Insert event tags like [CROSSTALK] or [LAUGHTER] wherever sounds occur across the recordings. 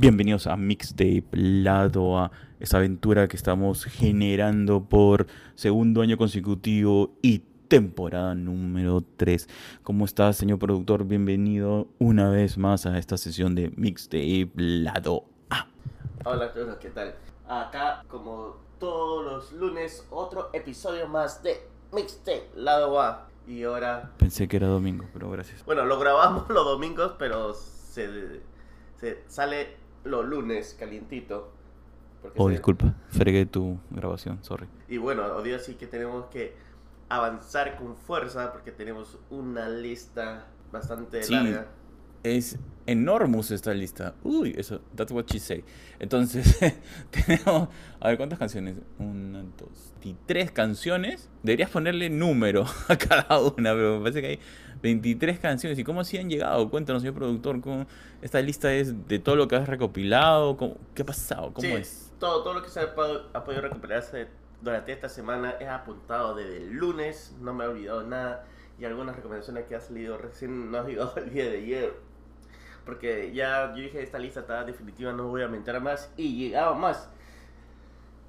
Bienvenidos a Mixtape Lado A, esa aventura que estamos generando por segundo año consecutivo y temporada número 3. ¿Cómo estás, señor productor? Bienvenido una vez más a esta sesión de Mixtape Lado A. Hola todos, ¿qué tal? Acá, como todos los lunes, otro episodio más de Mixtape Lado A. Y ahora, Pensé que era domingo, pero gracias. bueno, lo grabamos [LAUGHS] los domingos, pero se, se sale los lunes calientito. Oh, se- disculpa, fregué tu grabación, sorry. Y bueno, hoy día sí que tenemos que avanzar con fuerza porque tenemos una lista bastante Sí. larga. Es enormous esta lista. Uy, eso, that's what she say. Entonces, [LAUGHS] tenemos, a ver, ¿cuántas canciones? Una, dos, y tres canciones. Deberías ponerle número [LAUGHS] a cada una, pero me parece que hay 23 canciones. ¿Y cómo así han llegado? Cuéntanos, señor productor, ¿cómo esta lista es de todo lo que has recopilado? ¿Cómo- ¿Qué ha pasado? ¿Cómo Sí, es? Todo, todo lo que se ha, podido- ha podido recuperarse durante esta semana he apuntado desde el lunes, no me he olvidado nada. Y algunas recomendaciones que ha salido recién no ha llegado [LAUGHS] el día de ayer. Porque ya yo dije, esta lista está definitiva, no voy a aumentar más. Y llegaba más.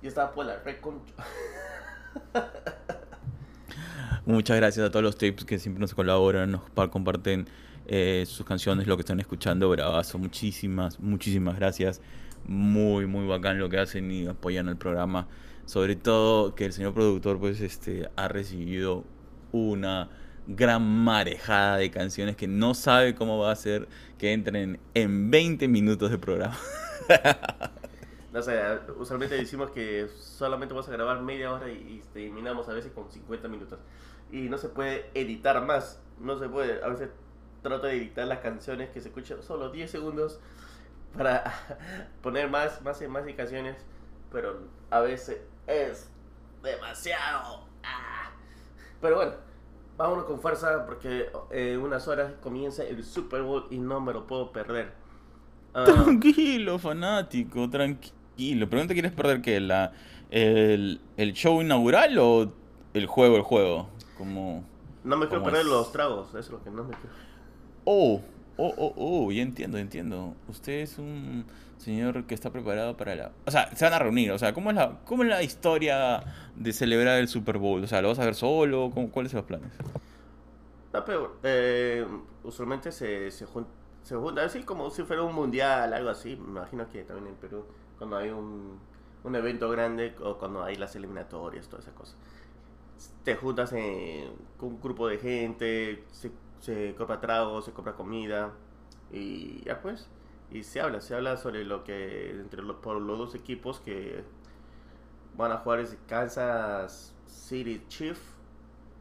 Yo estaba por la reconcha. [LAUGHS] Muchas gracias a todos los tapes que siempre nos colaboran, nos pa- comparten eh, sus canciones, lo que están escuchando. Bravazo, muchísimas, muchísimas gracias. Muy, muy bacán lo que hacen y apoyan el programa. Sobre todo que el señor productor pues este ha recibido una gran marejada de canciones que no sabe cómo va a hacer que entren en 20 minutos de programa. [LAUGHS] No sé, usualmente decimos que solamente vamos a grabar media hora y, y terminamos a veces con 50 minutos. Y no se puede editar más, no se puede. A veces trato de editar las canciones que se escuchan solo 10 segundos para [LAUGHS] poner más, más más canciones, pero a veces es demasiado. Ah. Pero bueno, vámonos con fuerza porque en unas horas comienza el Super Bowl y no me lo puedo perder. Ah, Tranquilo, fanático, tranquilo. ¿Pero no te quieres perder qué? La, el, ¿El show inaugural o el juego, el juego? Como... No me quiero ¿Cómo perder es? los tragos, eso es lo que no me quiero. Oh, oh, oh, oh, ya entiendo, entiendo. Usted es un señor que está preparado para la... O sea, se van a reunir, o sea, ¿cómo es la, cómo es la historia de celebrar el Super Bowl? O sea, ¿lo vas a ver solo? ¿Cómo- ¿Cuáles son los planes? No, pero eh, usualmente se, se, jun- se junta, así como si fuera un mundial, algo así. Me imagino que también en Perú, cuando hay un, un evento grande o cuando hay las eliminatorias, toda esa cosa. Te juntas en- con un grupo de gente, se, compra tragos, se compra comida y ya pues. Y se habla, se habla sobre lo que entre los, los dos equipos que van a jugar es Kansas City Chief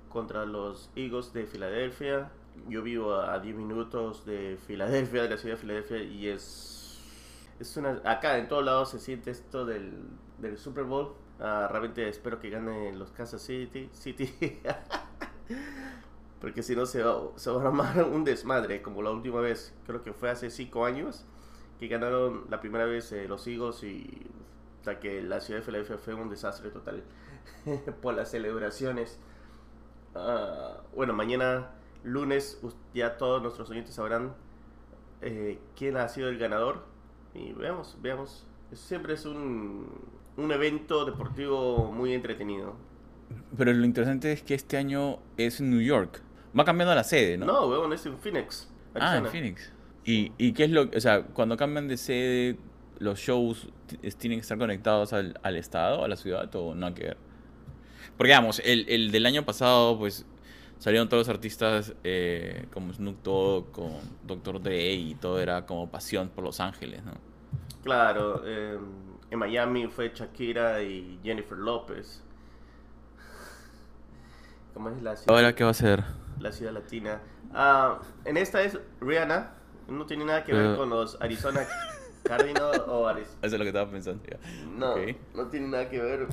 contra los Eagles de Filadelfia. Yo vivo a 10 minutos de Filadelfia, de la ciudad de Filadelfia, y es. Es una. Acá en todos lados se siente esto del, del Super Bowl. Ah, realmente espero que ganen los Kansas City. City. [LAUGHS] Porque si no se va, se va a armar un desmadre, como la última vez. Creo que fue hace 5 años que ganaron la primera vez eh, los Eagles y. Sea que la ciudad de Filadelfia fue un desastre total [LAUGHS] por las celebraciones. Ah, bueno, mañana lunes ya todos nuestros oyentes sabrán eh, quién ha sido el ganador. Y veamos, veamos. Siempre es un, un evento deportivo muy entretenido. Pero lo interesante es que este año es en New York. Va cambiando la sede, ¿no? No, weón, es en Phoenix. Ah, en. Phoenix. ¿Y, ¿Y qué es lo O sea, cuando cambian de sede, los shows tienen que estar conectados al, al estado, a la ciudad, o no hay que ver? Porque, digamos, el, el del año pasado, pues, salieron todos los artistas eh, como Snoop Dogg, con Dr. Dre, y todo era como pasión por Los Ángeles, ¿no? Claro, eh, en Miami fue Shakira y Jennifer López. ¿Cómo es la ciudad? ¿Ahora qué va a ser? la ciudad latina. Ah, en esta es Rihanna. No tiene nada que ver Pero- con los Arizona [LAUGHS] Cardinals o Arizona. Eso es lo que estaba pensando. ya. No, no tiene nada que ver.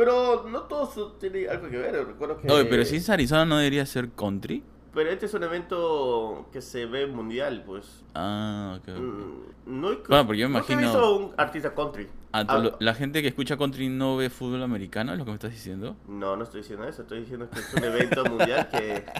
Pero no todo eso tiene algo que ver. Recuerdo que. Oye, pero si es Arizona, ¿no debería ser country? Pero este es un evento que se ve mundial, pues. Ah, ok. ok. Mm, No, he- Bueno, porque yo me imagino- visto un artista country. Ah, Ah, ¿La gente que escucha country no ve fútbol americano? ¿Es lo que me estás diciendo? No, no estoy diciendo eso. Estoy diciendo que es un evento mundial que. [LAUGHS]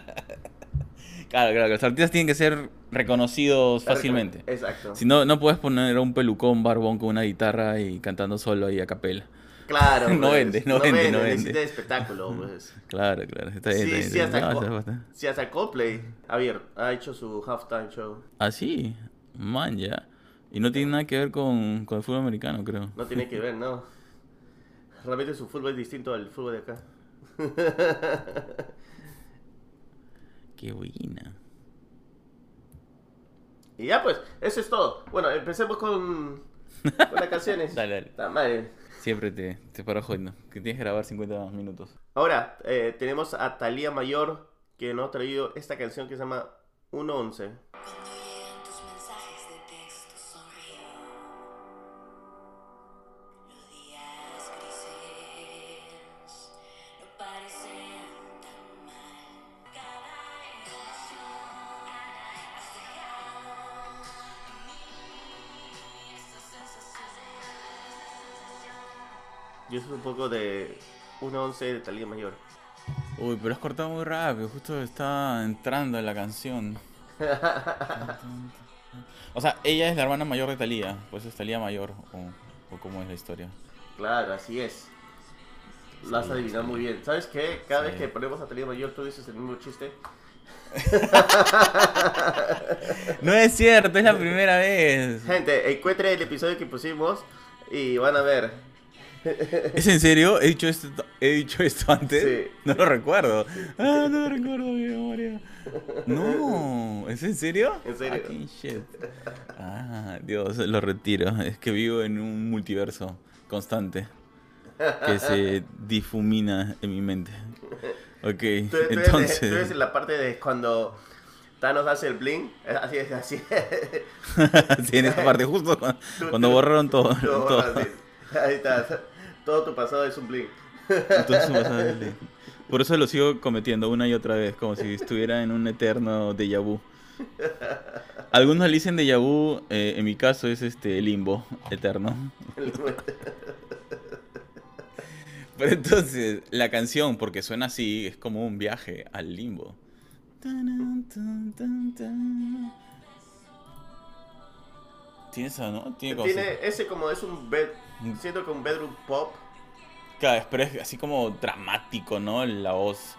Claro, claro, que los artistas tienen que ser reconocidos fácilmente. Exacto. Si no, no puedes poner a un pelucón barbón con una guitarra y cantando solo ahí a capela. Claro. [LAUGHS] No pues, vende, no vende, no vende. Necesita espectáculo, pues. Claro, claro. Está bien, Sí, está bien, sí, hasta. No, Co- sí, hasta Coldplay Javier, ha hecho su halftime show. Ah, sí. Man, ya. Y no tiene nada que ver con, con el fútbol americano, creo. No tiene que ver, ¿no? Realmente su fútbol es distinto al fútbol de acá. [LAUGHS] Qué buena. Y ya pues, eso es todo. Bueno, empecemos con, con las canciones. [LAUGHS] Dale, dale. Madre. Siempre te, te paro jodiendo. Que tienes que grabar 50 minutos. Ahora, eh, tenemos a Talía Mayor que nos ha traído esta canción que se llama 111. Un poco de 111 de Talía Mayor. Uy, pero has cortado muy rápido. Justo está entrando en la canción. [LAUGHS] O sea, ella es la hermana mayor de Talía. Pues es Talía mayor. O, o cómo es la historia. Claro, así es. Lo has Sí, adivinado sí. muy bien. ¿Sabes qué? Cada Sí. vez que ponemos a Talía Mayor, tú dices el mismo chiste. [LAUGHS] No es cierto, es la [LAUGHS] primera vez. Gente, encuentre el episodio que pusimos y van a ver. [LAUGHS] ¿Es en serio? ¿He dicho esto, he dicho esto antes? Sí. No lo recuerdo. Ah, no lo recuerdo, mi memoria. No, ¿es en serio? En serio. Fucking shit. Ah, Dios, lo retiro. Es que vivo en un multiverso constante que se [LAUGHS] difumina en mi mente. Ok, Tú, tú eres, de- entonces. tú eres en la parte de cuando Thanos hace el bling. Así es, así es. [LAUGHS] sí, en esa parte, justo cuando, cuando borraron todo. Ahí está. Todo tu pasado es un bling. Entonces, vas a darle. Por eso lo sigo cometiendo una y otra vez, como si estuviera en un eterno déjà vu. Algunos le dicen déjà vu, eh, en mi caso es este limbo eterno. [LAUGHS] Pero entonces, la canción, porque suena así, es como un viaje al limbo. Tiene eso, ¿no? Tiene como Tiene ese como es un bed. Siento que un bedroom pop. Claro, pero es así como dramático, ¿no? La voz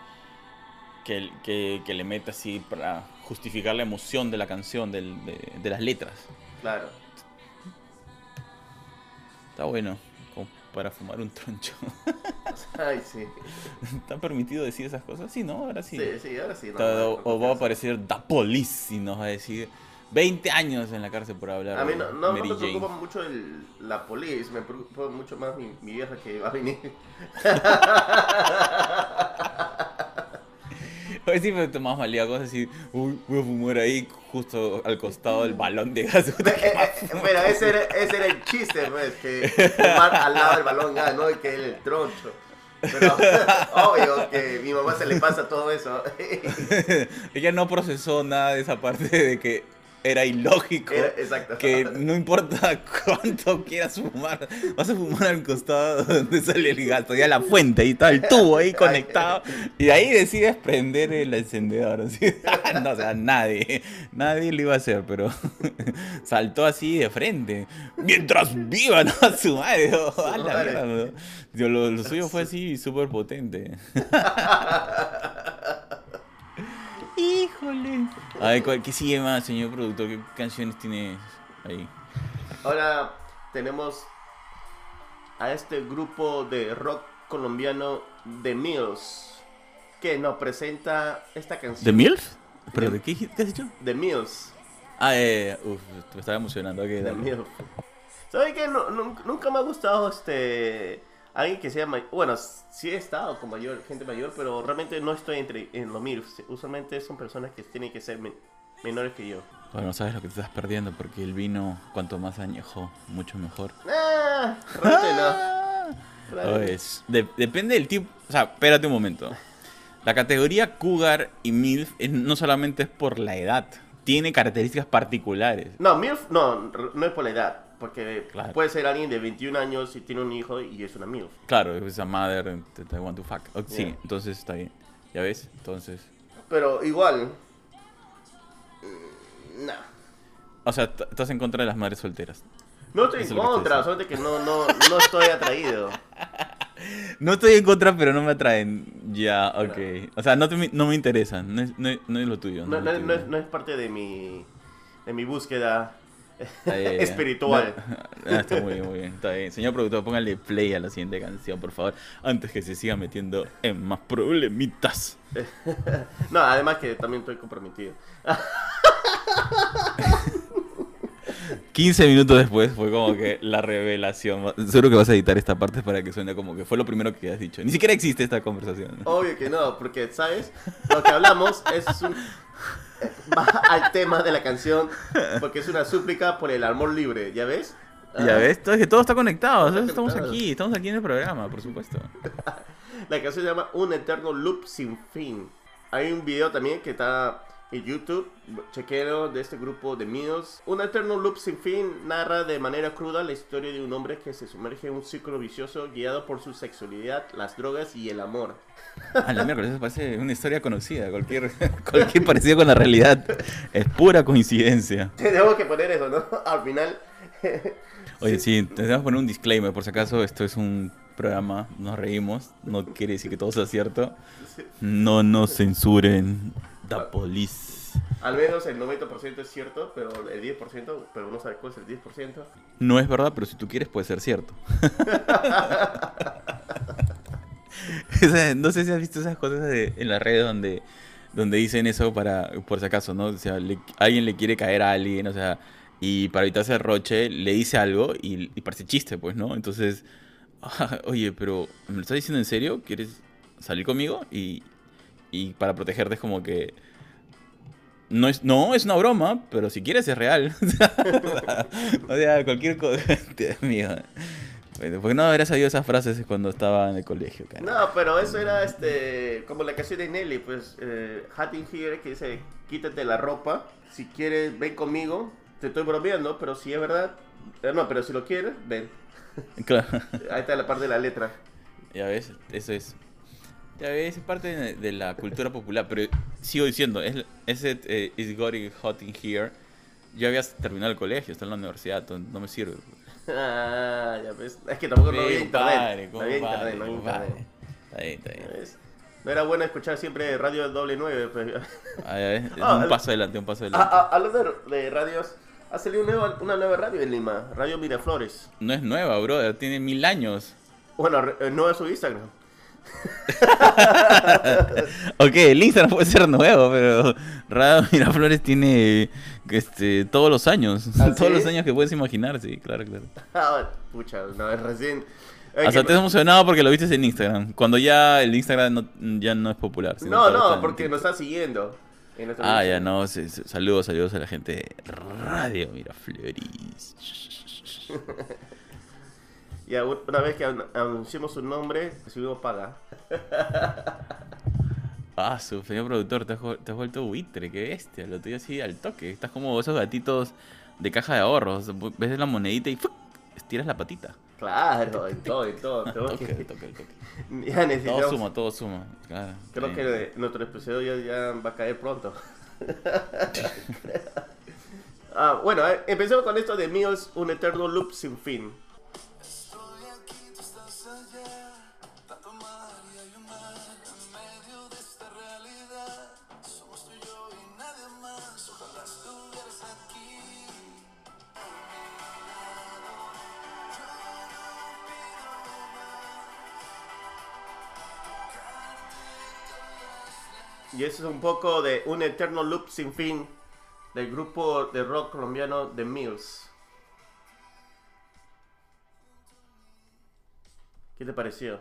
que, que, que le mete así para justificar la emoción de la canción, del- de, de las letras. Claro. Está bueno, como para fumar un troncho. [LAUGHS] Ay, sí. ¿Está permitido decir esas cosas? Sí, ¿no? Ahora sí. Sí, sí, ahora sí. no, Está- no, o, va a aparecer The Police y nos va a decir 20 años en la cárcel por hablar A mí no, no, me preocupa mucho el, la police, me preocupa mucho más mi, mi vieja que va a venir. [LAUGHS] Hoy sí me tomás malía cosas así, uy, voy a fumar ahí justo al costado del balón de gas. [LAUGHS] Puta, ¿qué Eh, eh, Pero ese era, ese era el chiste, pues, que fumar al lado del balón gas, no que él el troncho. Pero [LAUGHS] obvio que mi mamá se le pasa todo eso. Ella no procesó nada de esa parte de que era ilógico. Era- exacto. Que no importa [LAUGHS] cuánto quieras fumar, vas a fumar al costado donde sale el gato, ya la fuente, y está el tubo ahí [LAUGHS] conectado, y ahí decides prender el encendedor. [LAUGHS] No, o sea, nadie, nadie lo iba a hacer, pero saltó así de frente, mientras viva, ¿no? A su madre, oh, a la mierda, ¿no? Yo, lo, lo suyo fue así súper potente. Híjole. A ver, ¿cuál- ¿qué sigue más, señor productor? ¿Qué canciones tiene ahí? Ahora tenemos a este grupo de rock colombiano The Mills que nos presenta esta canción. ¿The MILF? ¿Pero The- de qué, qué has dicho? The Mills. Ah, eh, uf, me estaba emocionando. ok, The. Mills. ¿Sabes qué? No- nunca me ha gustado este alguien que sea mayor. Bueno, sí he estado con mayor, gente mayor, pero realmente no estoy entre en los MILFs. Usualmente son personas que tienen que ser men- menores que yo. Bueno, sabes lo que te estás perdiendo porque el vino, cuanto más añejo, mucho mejor. Ah, no. Ah. Realmente- Pues, de- depende del tipo. O sea, espérate un momento. La categoría Cougar y MILF no solamente es por la edad, tiene características particulares. No, MILF no, no es por la edad. Porque Claro. puede ser alguien de 21 años y tiene un hijo y es una MILF. Claro, es a mother I want to fuck. Sí, Yeah. entonces está bien. ¿Ya ves? Entonces. Pero igual, No. O sea, estás en contra de las madres solteras. No estoy Eso en contra, solamente que no, no, no estoy atraído. [LAUGHS] No estoy en contra, pero no me atraen. Ya, ok. O sea, no, te- no me interesan. No es, no, no es lo tuyo. No, es no, lo no tuyo. es, no es parte de mi, de mi búsqueda Ya. espiritual. No, [LAUGHS] ah, está muy bien, muy bien. Está bien. Señor productor, póngale play a la siguiente canción, por favor. Antes que se siga metiendo en más problemitas. [LAUGHS] No, además que también estoy comprometido. [LAUGHS] 15 minutos después fue como que la revelación. Seguro que vas a editar esta parte para que suene como que fue lo primero que has dicho. Ni siquiera existe esta conversación. Obvio que no, porque, ¿sabes? Lo que hablamos es un... Va [LAUGHS] al tema de la canción, porque es una súplica por el amor libre, ¿ya ves? Ya Ah, ves, todo, es que todo está conectado. Está Estamos conectado. aquí, estamos aquí en el programa, por supuesto. [LAUGHS] La canción se llama Un Eterno Loop Sin Fin. Hay un video también que está en YouTube, chequero de este grupo de míos. Un Eterno Loop Sin Fin narra de manera cruda la historia de un hombre que se sumerge en un ciclo vicioso guiado por su sexualidad, las drogas y el amor. A la miércoles, eso parece una historia conocida. Cualquier, [LAUGHS] cualquier parecido con la realidad es pura coincidencia. Tenemos que poner eso, ¿no? Al final. Oye, sí, tenemos que poner un disclaimer, por si acaso esto es un programa, nos reímos, no quiere decir que todo sea cierto. No nos censuren, the police. Al menos el 90% es cierto, pero el 10%, pero no sabes cuál es el 10%. No es verdad, pero si tú quieres puede ser cierto. [LAUGHS] No sé si has visto esas cosas de- en las redes donde, donde dicen eso para, por si acaso, ¿no? O sea, le- alguien le quiere caer a alguien, o sea, y para evitarse el roche le dice algo y, y parece chiste, pues, ¿no? Entonces, "Ah, [LAUGHS] oye, pero ¿me lo estás diciendo en serio? ¿Quieres salir conmigo? Y, y para protegerte es como que... No es, no, es una broma, pero si quieres es real. [LAUGHS] o sea, cualquier cosa. Dios [LAUGHS] mío. Bueno, ¿Por qué no habrás sabido esas frases cuando estaba en el colegio? cara? No, pero eso era este como la canción de Nelly, pues eh, Hatting Here que dice, quítate la ropa, si quieres ven conmigo, te estoy bromeando, pero si es verdad, eh, no, pero si lo quieres, ven. Claro. Ahí está la parte de la letra. Ya ves, eso es. Ya ves, es parte de, de la cultura popular, pero sigo diciendo, es, ese eh, Hot in Here, yo había terminado el colegio, está en la universidad, no, me sirve. Ah, ya ves. Es que tampoco no había Sí, internet. No había internet, no había internet. Está bien, está Ya bien. ves. No era bueno escuchar siempre radio doble nueve. Pues. Ah, ya ves, Ah, un paso adelante, un paso adelante. hablando de, radios, ha salido una nueva, una nueva radio en Lima, Radio Miraflores. No es nueva, brother, tiene mil años. Bueno, eh, no es su Instagram. [LAUGHS] Ok, el Instagram puede ser nuevo, pero Radio Miraflores tiene este, todos los años. ¿Ah, [LAUGHS] todos sí? los años que puedes imaginar, sí, claro, claro. Ah, pucha, no, es recién. Hasta te has emocionado porque lo viste en Instagram. Cuando ya el Instagram no, ya no es popular. No, no, porque nos está siguiendo. en Ah, ya no. saludos, saludos a la gente de Radio Miraflores. [LAUGHS] U- una vez que an- anunciemos su nombre, recibimos paga. [LAUGHS] Ah, su señor productor, te has, ju- te has vuelto buitre, qué bestia. Lo tuyo así al toque. Estás como esos gatitos de caja de ahorros. Ves la monedita y ¡fuc! estiras la patita. Claro, en todo, en todo. [LAUGHS] Toque, que- toque, toque. [LAUGHS] Ya Todo necesitamos. suma, todo suma. Claro, Creo sí. que nuestro episodio ya, ya va a caer pronto. ah, bueno, eh, empecemos con esto de míos, un eterno loop sin fin. Y eso es un poco de un eterno loop sin fin del grupo de rock colombiano The Mills. ¿Qué te pareció?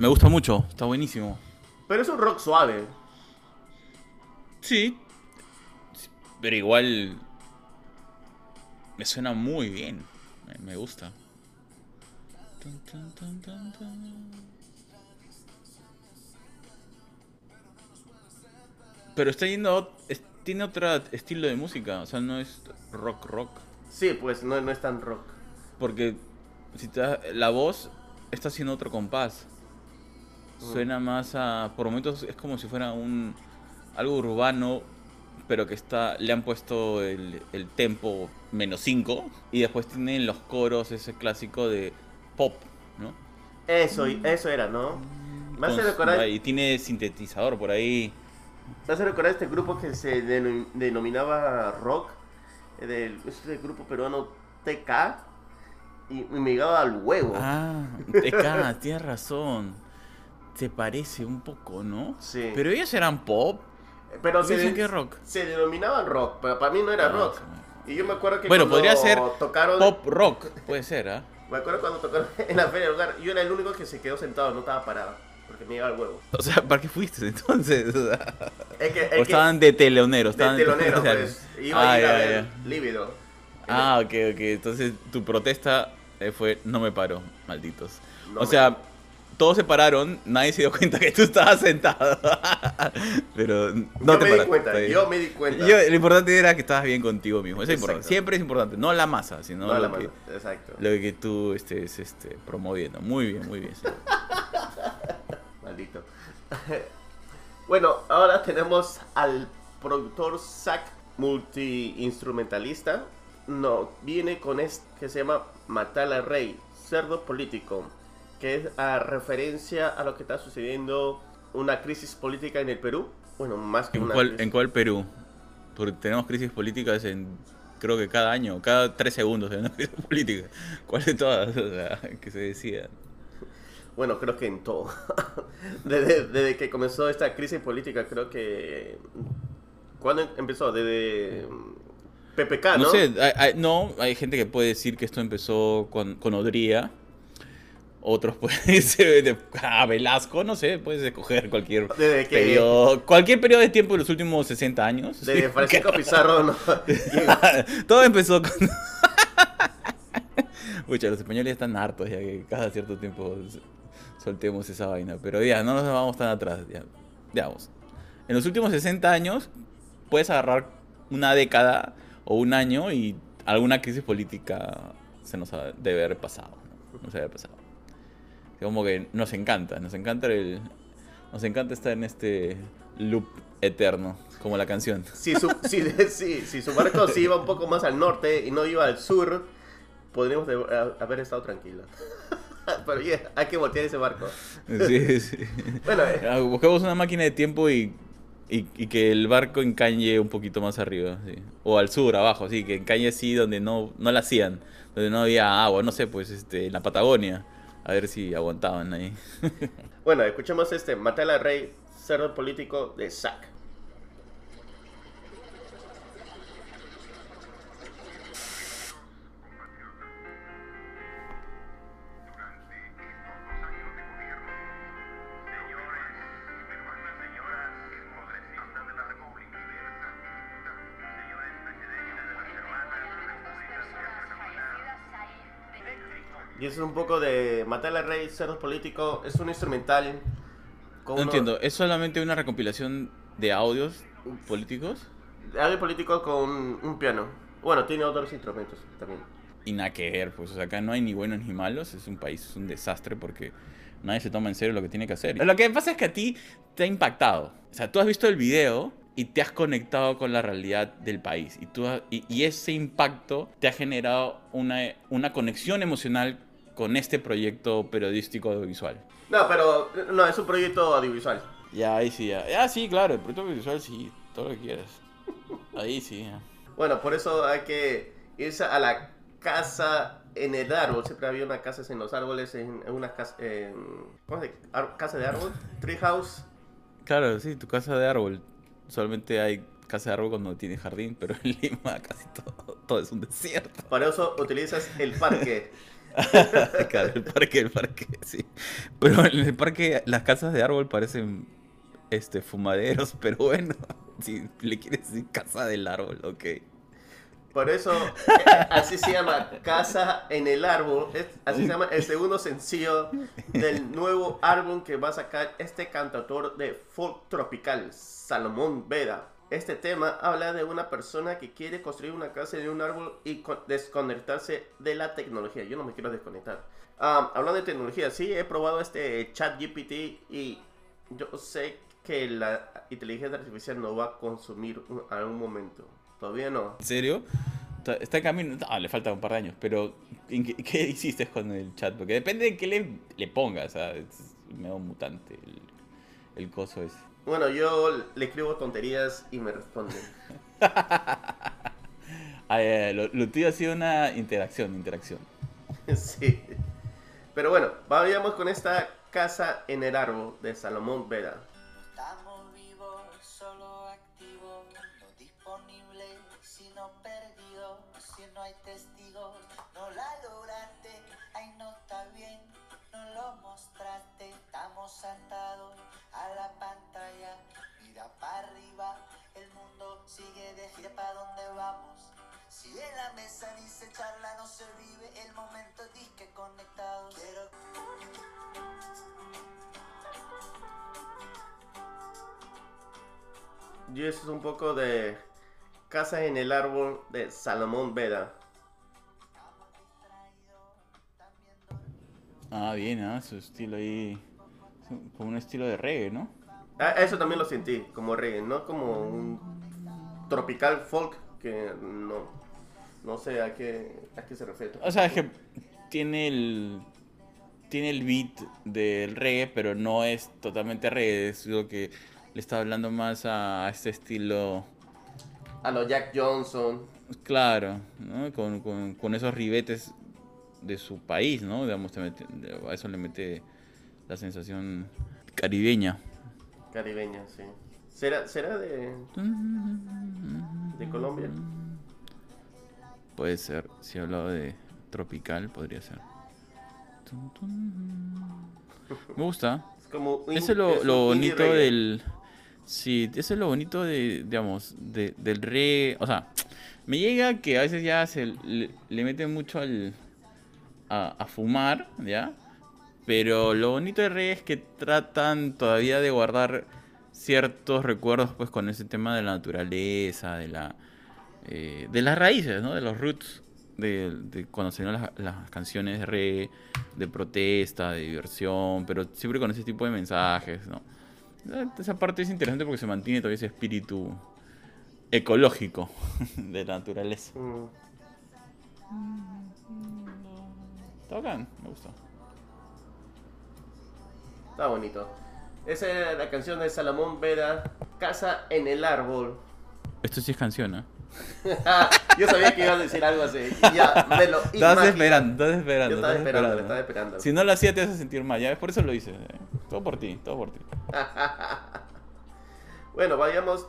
Me gusta mucho, está buenísimo. Pero es un rock suave. Sí. Pero igual. Me suena muy bien. Me, gusta. Pero está yendo. es- tiene otro estilo de música. O sea, no es rock rock. Sí, pues no, no es tan rock. Porque si te das- la voz está haciendo otro compás. Suena más a. Por momentos es como si fuera un. algo urbano pero que está le han puesto el, el tempo menos 5 y después tienen los coros ese clásico de pop, ¿no? Eso, eso era, ¿no? Con- recordar, Y tiene sintetizador por ahí. Me hace recordar este grupo que se deno- denominaba rock, eh, del este grupo peruano TK, y, me llegaba al huevo. Ah, TK, [LAUGHS] tienes razón. Te parece un poco, ¿no? Sí. Pero ellos eran pop. Pero se, dicen de- que rock. se denominaban rock, pero para mí no era Ah, rock. sí. Y yo me acuerdo que Bueno, cuando podría ser tocaron, Pop rock, puede ser, ¿ah? me acuerdo cuando tocaron [LAUGHS] en la feria del hogar, yo era el único que se quedó sentado, no estaba parado, porque me llegaba al huevo. O sea, ¿para qué fuiste entonces? O, sea, Es que, es o que- estaban de teleoneros. de Estaban telonero, o sea, pues, iba ah, a ir a ya, ver ya. Líbido. Ah, ok, ok. Entonces tu protesta eh, fue no me paro, malditos. No o sea, paro. todos se pararon, nadie se dio cuenta que tú estabas sentado. [LAUGHS] Pero no yo te me di paraste, cuenta, está bien. yo me di cuenta. Yo- lo importante era que estabas bien contigo mismo. Eso es importante. Siempre es importante. No la masa, sino No, lo, la que, mano, exacto. lo que tú estés este, promoviendo. Muy bien, muy bien. [LAUGHS] Maldito. [LAUGHS] bueno, ahora tenemos al productor Zack, multi-instrumentalista. No, viene con este que se llama Matar al Rey, cerdo político, que es a referencia a lo que está sucediendo una crisis política en el Perú. Bueno, más que ¿En una cuál, crisis. ¿En cuál Perú? Porque tenemos crisis políticas en. Creo que cada año, cada tres segundos hay [LAUGHS] una crisis política. ¿Cuál de todas? [LAUGHS] O sea, que se decía. Bueno, creo que en todo. [LAUGHS] desde, desde que comenzó esta crisis política, creo que... ¿Cuándo empezó? Desde mm, PPK, ¿no? No sé, hay, hay- no, hay gente que puede decir que esto empezó con, con Odría. Otros [LAUGHS] pueden decir de ah, Velasco, no sé, puedes escoger cualquier Desde que- periodo, cualquier periodo de tiempo de los últimos 60 años. Desde Francisco [LAUGHS] Pizarro, ¿no? Todo empezó con. Pucha, los españoles están hartos ya que cada cierto tiempo soltemos esa vaina. Pero ya, no nos vamos tan atrás. Ya. Veamos. En los últimos 60 años puedes agarrar una década o un año y alguna crisis política se nos ha- debe haber pasado. ¿no? Pasado. Como que nos encanta, nos encanta el. Nos encanta estar en este loop eterno, como la canción. si, su, si, [LAUGHS] si- si su barco iba un poco más al norte y no iba al sur, podríamos haber estado tranquilos. [LAUGHS] Pero ya, hay que voltear ese barco. Sí, sí. [LAUGHS] Bueno, eh, Ah, Buscamos una máquina de tiempo y, y, y que el barco encañe un poquito más arriba. sí. O al sur, abajo, así, que encañe así donde no, no la hacían. Donde no había agua, no sé, pues este, en la Patagonia. A ver si aguantaban ahí. [LAUGHS] bueno, escuchemos este Matar al Rey, cerdo político de Zack. Y eso es un poco de Matar al Rey, cerdo político. Es un instrumental. con No uno- entiendo, ¿es solamente una recopilación de audios políticos? Audio político con un piano. Bueno, tiene otros instrumentos también. Y nada que ver, pues o sea, acá no hay ni buenos ni malos, es un país, es un desastre porque nadie se toma en serio lo que tiene que hacer. Lo que pasa es que a ti te ha impactado. O sea, tú has visto el video y te has conectado con la realidad del país. Y, tú has- y, y ese impacto te ha generado una, una conexión emocional con este proyecto periodístico audiovisual. No, pero no, es un proyecto audiovisual. Ya, ahí sí, ya. Ya, sí, claro, el proyecto audiovisual sí, todo lo que quieras. Ahí sí, ya. Bueno, por eso hay que irse a la casa en el árbol. Siempre había una casa en los árboles, en, en una casa, en, ¿cómo se dice? Casa de árbol, tree house. Claro, sí, tu casa de árbol. Solamente hay casa de árbol cuando tiene jardín, pero en Lima [LAUGHS] casi todo, todo es un desierto. Para eso utilizas el parque. [LAUGHS] [LAUGHS] claro, el parque, el parque, sí. Pero en el parque las casas de árbol parecen este fumaderos, [LAUGHS] pero bueno, si le quieres decir casa del árbol, ok. Por eso, así se llama Casa en el Árbol. Así se llama el segundo sencillo del nuevo álbum que va a sacar este cantautor de folk tropical, Salomón Veda. Este tema habla de una persona que quiere construir una casa en un árbol y co- desconectarse de la tecnología. Yo no me quiero desconectar. Ah, hablando de tecnología, sí, he probado este chat GPT y yo sé que la inteligencia artificial nos va a consumir un- a algún momento? Todavía no. ¿En serio? Está- en camino. Ah, le falta un par de años. Pero, ¿en qué, qué hiciste con el chat? Porque depende de qué le, le pongas. ¿sabes? Es medio mutante el, el coso ese. Bueno, yo le escribo tonterías y me responden. [LAUGHS] Ah, ya, ya, lo, lo tuyo ha sido una interacción, interacción. [LAUGHS] sí. Pero bueno, vayamos con esta casa en el árbol de Salomón Veda. Estamos vivos, solo activos, no disponibles, sino perdidos. Si no hay testigos, sigue de gira para dónde vamos. Si en la mesa ni se charla, no se vive el momento disque conectados. Quiero Y eso es un poco de casa en el árbol de Salomón Veda. Ah, bien, ah, su estilo ahí. Como un estilo de reggae, ¿no? Ah, eso también lo sentí, como reggae, no como un tropical folk que no, no sé a qué, a qué se refiere. O sea, es que tiene el. Tiene el beat del reggae, pero no es totalmente reggae. Es lo que le está hablando más a este estilo. A los Jack Johnson. Claro, ¿no? Con, con, con esos ribetes de su país, ¿no? Digamos, te mete- a eso le mete la sensación caribeña. Caribeña, sí. ¿Será, será de, de Colombia? Puede ser, si he hablado de tropical, podría ser. Me gusta. Es como un- Eso es lo, es bonito del. Sí, eso es lo bonito de, digamos, de- del reggae. O sea, me llega que a veces ya se le, le meten mucho al. A, a fumar, ¿ya? Pero lo bonito del reggae es que tratan todavía de guardar ciertos recuerdos, pues, con ese tema de la naturaleza, de la. eh, de las raíces, ¿no? De los roots. De, de cuando se las, las canciones de reggae, de protesta, de diversión, pero siempre con ese tipo de mensajes, ¿no? Esa parte es interesante porque se mantiene todavía ese espíritu ecológico [LAUGHS] de la naturaleza. Mm, bacán, me gustó. está bonito. Esa era la canción de Salomón Veda, Casa en el árbol. Esto sí es canción, ¿eh? [LAUGHS] Yo sabía que ibas a decir algo así. Ya, me lo [LAUGHS] imaginé. esperando, estabas esperando. Yo estaba esperando, estaba esperando. Si no lo hacía te vas a sentir mal, ya ves, por eso lo hice. ¿eh? Todo por ti, todo por ti. [LAUGHS] Bueno, vayamos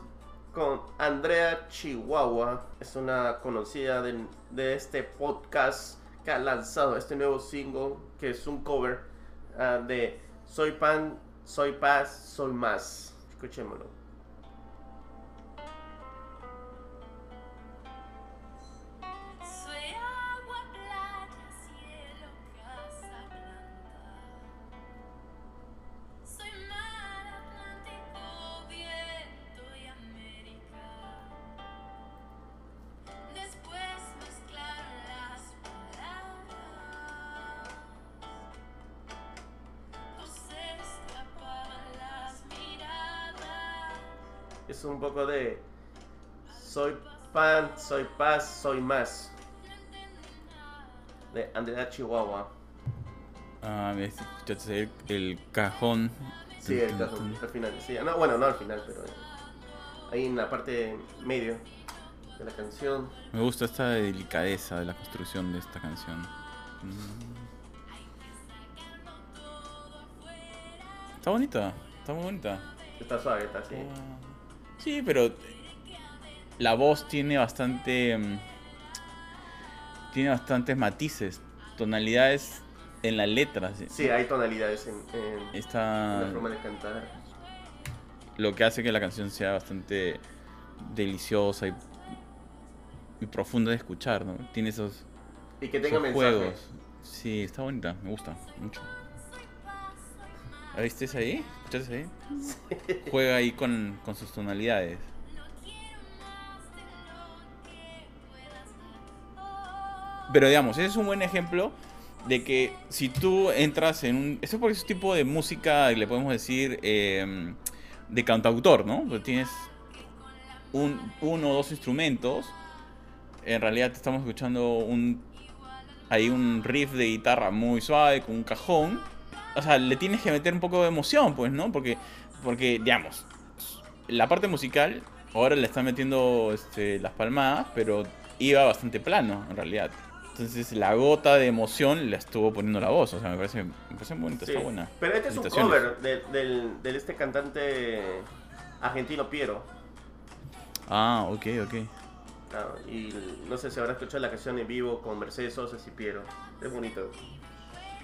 con Andrea Chihuahua. Es una conocida de, de este podcast que ha lanzado este nuevo single, que es un cover ah, de Soy Pan, Soy Paz, Soy Más. Escuchémoslo. Un poco de Soy Pan, Soy Paz, Soy Más. De Andrea Chihuahua. Ah, me escuchaste el, el cajón. Sí, el caso, al final. Sí, no, bueno, no al final, pero ahí en la parte medio de la canción. Me gusta esta delicadeza de la construcción de esta canción. Mm. Está bonita, está muy bonita. Está suave, está así. Sí, pero la voz tiene bastante. mm, Tiene bastantes matices, tonalidades en la letra. sí. Sí, hay tonalidades en, en Está la forma de cantar. lo que hace que la canción sea bastante deliciosa y, y profunda de escuchar, ¿no? Tiene esos, Y que tenga. Sí, está bonita, me gusta mucho. ¿La viste ahí? ¿Escuchaste ahí? Juega ahí con, con sus tonalidades. Pero digamos, ese es un buen ejemplo de que si tú entras en un... Eso es porque es un tipo de música, le podemos decir, eh, de cantautor, ¿no? Porque tienes un, uno o dos instrumentos. En realidad estamos escuchando un hay un riff de guitarra muy suave con un cajón. O sea, le tienes que meter un poco de emoción, pues, ¿no? Porque, porque digamos, la parte musical ahora le está metiendo este, las palmadas, pero iba bastante plano, en realidad. Entonces la gota de emoción le estuvo poniendo la voz. O sea, me parece, me parece bonita, Sí. está buena. Pero este es un cover de, del, del este cantante argentino Piero. Ah, ok, ok. Ah, y no sé si habrá escuchado la canción en vivo con Mercedes Sosa y Piero. Es bonito.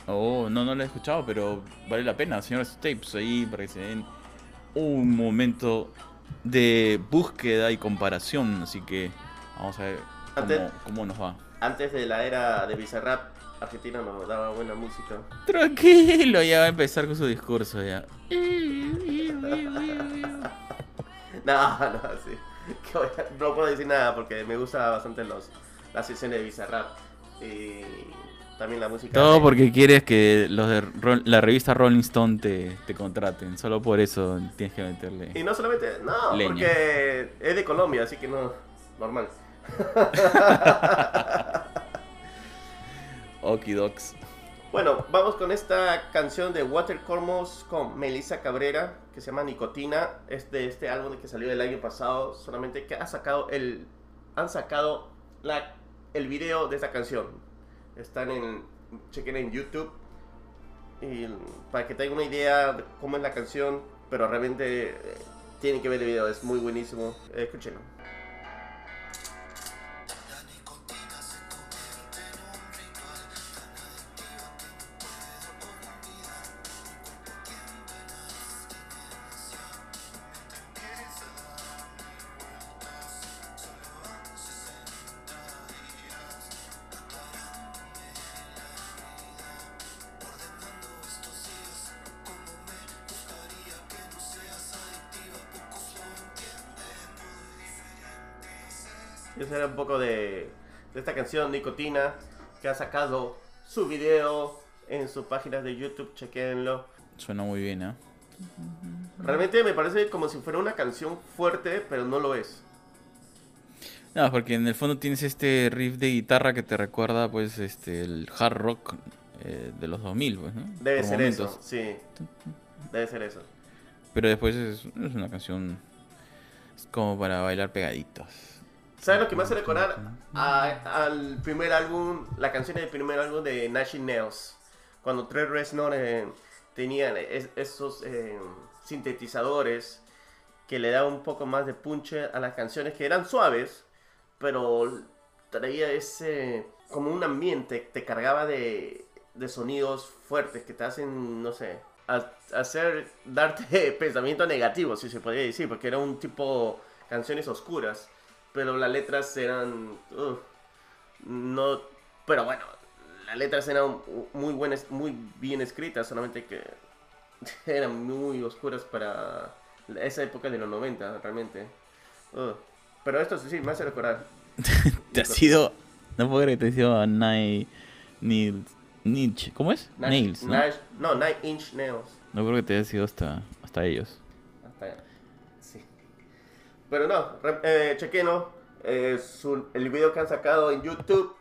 Oh, no, no lo he escuchado, pero vale la pena, señores tapes, ahí para que se den un momento de búsqueda y comparación. Así que vamos a ver cómo, Antes- cómo nos va. Antes de la era de Bizarrap, Argentina nos daba buena música. Tranquilo, ya va a empezar con su discurso ya. [LAUGHS] No, no, sí. No puedo decir nada porque me gusta bastante los, las sesiones de Bizarrap. Y también la música. Todo de- porque quieres que los de Ro- la revista Rolling Stone te, te contraten. Solo por eso tienes que meterle. Y no solamente. No, Leña. porque es de Colombia, así que no. Normal. [LAUGHS] Okidoks. Bueno, vamos con esta canción de Water Cormos con Melissa Cabrera que se llama Nicotina. Es de este álbum que salió el año pasado. Solamente que ha sacado el. Han sacado la, el video de esta canción. Están en. Chequen en YouTube. Y para que tengan una idea de cómo es la canción. Pero realmente eh, tienen que ver el video, es muy buenísimo. Escúchenlo. Un poco de, de esta canción Nicotina que ha sacado su video en su página de YouTube, chequenlo. Suena muy bien, ¿eh? Realmente me parece como si fuera una canción fuerte, pero no lo es. No, porque en el fondo tienes este riff de guitarra que te recuerda, pues, este, el hard rock eh, de los 2000, pues, ¿no? Debe Por ser momentos. eso, sí. Debe ser eso. Pero después es, es una canción es como para bailar pegaditos. ¿Sabes lo que me hace recordar a- al primer álbum, la canción del primer álbum de Inch Nails? Cuando Trent Reznor eh, tenían es- esos eh, sintetizadores que le daban un poco más de punche a las canciones que eran suaves, pero traía ese como un ambiente, te cargaba de, de sonidos fuertes que te hacen, no sé, a- hacer, darte [LAUGHS] pensamiento negativo, si se podría decir, porque era un tipo canciones oscuras, pero las letras eran, no, pero bueno, las letras eran muy buenas, muy bien escritas, solamente que [LAUGHS] eran muy oscuras para esa época de los 90, realmente. Pero esto sí, me hace recordar. [LAUGHS] Te has ido. No puedo creer que te has ido a Nine. Niche. ¿Cómo es? Nails, ¿no? No, Nine Inch Nails. No creo que te hayas ido hasta, hasta ellos. Pero no, eh, chequeno. eh, el video que han sacado en YouTube.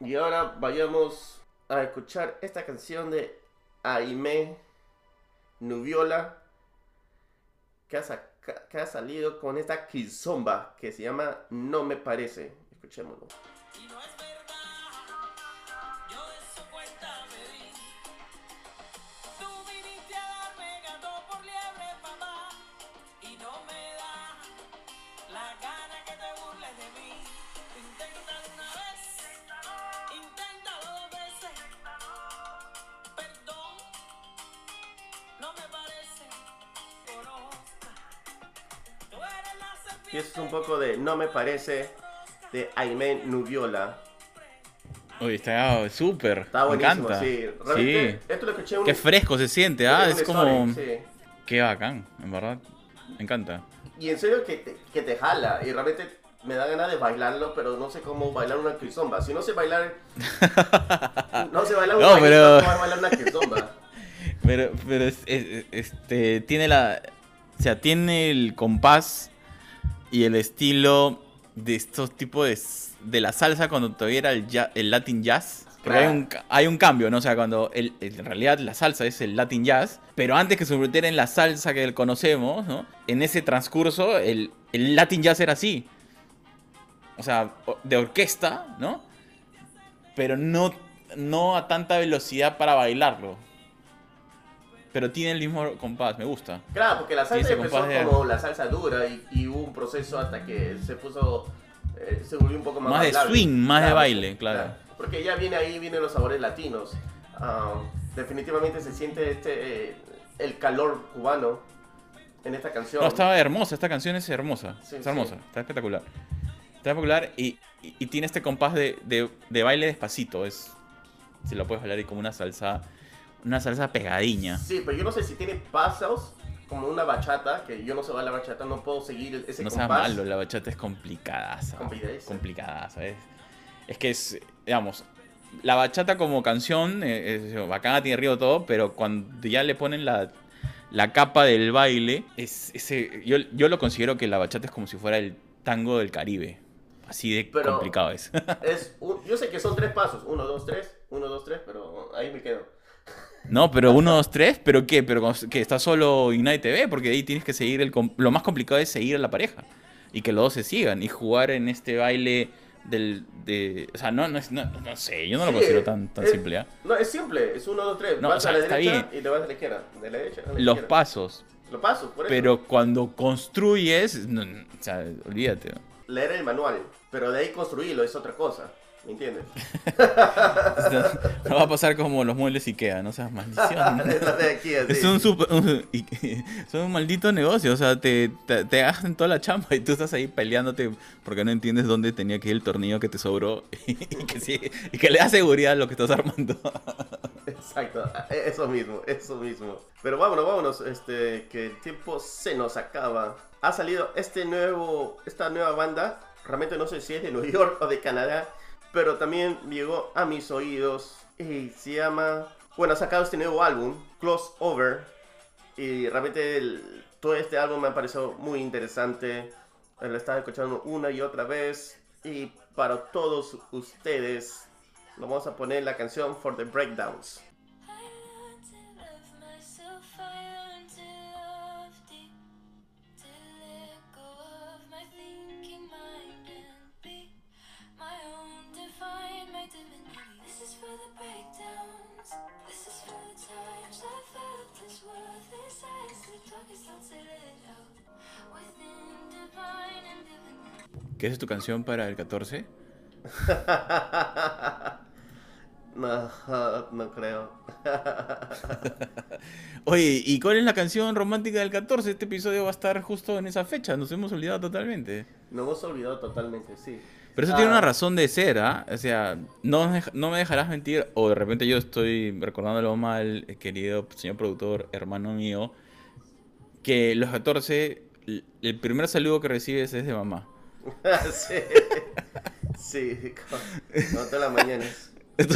Y ahora vayamos a escuchar esta canción de Aime Nubiola. Que ha, salido con esta kizomba que se llama No Me Parece. Escuchémoslo. Y esto es un poco de No Me Parece de Aime Nubiola. Uy, está súper. Está Me buenísimo, encanta. sí. Realmente, esto lo escuché un- Qué fresco se siente, en ah, es como. sí. Qué bacán, en verdad. Me encanta. Y en serio que te, que te jala. Y realmente me da ganas de bailarlo, pero no sé cómo bailar una kizomba. Si no sé bailar. [LAUGHS] no sé bailar un No, pero- ¿cómo bailar una kizomba? [LAUGHS] Pero, pero es- es- este, tiene la. O sea, tiene el compás y el estilo de estos tipos de, de la salsa cuando todavía era el, ja- el Latin Jazz. Porque hay, Claro. un, ca- hay un cambio, ¿no? O sea, cuando el- en realidad la salsa es el Latin Jazz, pero antes que se convirtiera en la salsa que conocemos, ¿no? En ese transcurso, el, el Latin Jazz era así. O sea, de orquesta, ¿no? Pero no, no a tanta velocidad para bailarlo. Pero tiene el mismo compás, me gusta. Claro, porque la Sí, salsa empezó de- como la salsa dura y, y hubo un proceso hasta que se puso, eh, se volvió un poco más Más de bailable. swing, más de baile, claro. Porque ya viene ahí, vienen los sabores latinos. Ah, definitivamente se siente este, eh, el calor cubano en esta canción. No, estaba hermosa, esta canción es hermosa. Sí, es sí. hermosa, está espectacular. Está espectacular y, y- y tiene este compás de, de- de baile despacito. Es, si lo puedes bailar y como una salsa, una salsa pegadiña. Sí, pero yo no sé si tiene pasos como una bachata, que yo no sé bailar bachata, no puedo seguir ese No seas compás. malo, la bachata es complicada. Complicadísima. Complicada, ¿sabes? Es que es, digamos, la bachata como canción, eh, es, bacana, tiene río todo, pero cuando ya le ponen la, la capa del baile, es ese, yo, yo lo considero que la bachata es como si fuera el tango del Caribe. Así de Pero- complicado es. [LAUGHS] Es un- yo sé que son tres pasos, uno, dos, tres, uno, dos, tres, pero ahí me quedo. No, pero uno, dos, tres, ¿pero qué? ¿Pero que está solo Ignite TV? Porque ahí tienes que seguir el... Lo más complicado es seguir a la pareja. Y que los dos se sigan. Y jugar en este baile del... De, o sea, no, no, es, no, no sé, yo no lo considero tan, tan es- simple, ¿ah? No, es simple, es uno, dos, tres. No, vas o sea, a la derecha bien. y te vas a la izquierda. De la derecha a la Los izquierda. pasos. Lo paso, por eso. Pero cuando construyes... no, o sea, olvídate. Leer el manual, pero de ahí construirlo es otra cosa. ¿Me entiendes? No [LAUGHS] va a pasar como los muebles Ikea, no seas maldición. aquí. [LAUGHS] Es un, super- un- [LAUGHS] son un maldito negocio, o sea, te, te, te hacen toda la chamba y tú estás ahí peleándote porque no entiendes dónde tenía que ir el tornillo que te sobró y que, sí- y que le da seguridad a lo que estás armando. Exacto, e- eso mismo, eso mismo. Pero vámonos, vámonos, este, que el tiempo se nos acaba. Ha salido este nuevo, esta nueva banda, realmente no sé si es de New York o de Canadá, pero también llegó a mis oídos y se llama, bueno, ha sacado este nuevo álbum, Close Over, y realmente todo este álbum me ha parecido muy interesante. Lo estaba escuchando una y otra vez. Y para todos ustedes, vamos a poner la canción For the Breakdowns. ¿Qué es tu canción para el 14? [LAUGHS] no, no creo. [LAUGHS] Oye, ¿y cuál es la canción romántica del 14? Este episodio va a estar justo en esa fecha, nos hemos olvidado totalmente. Nos hemos olvidado totalmente, sí. Pero eso tiene Ah. una razón de ser, ¿ah? O sea, no, no me dejarás mentir, o de repente yo estoy recordándolo mal, eh, querido señor productor, hermano mío, que los 14, l- el primer saludo que recibes es de mamá. [LAUGHS] sí. Sí, todas las mañanas. Eh,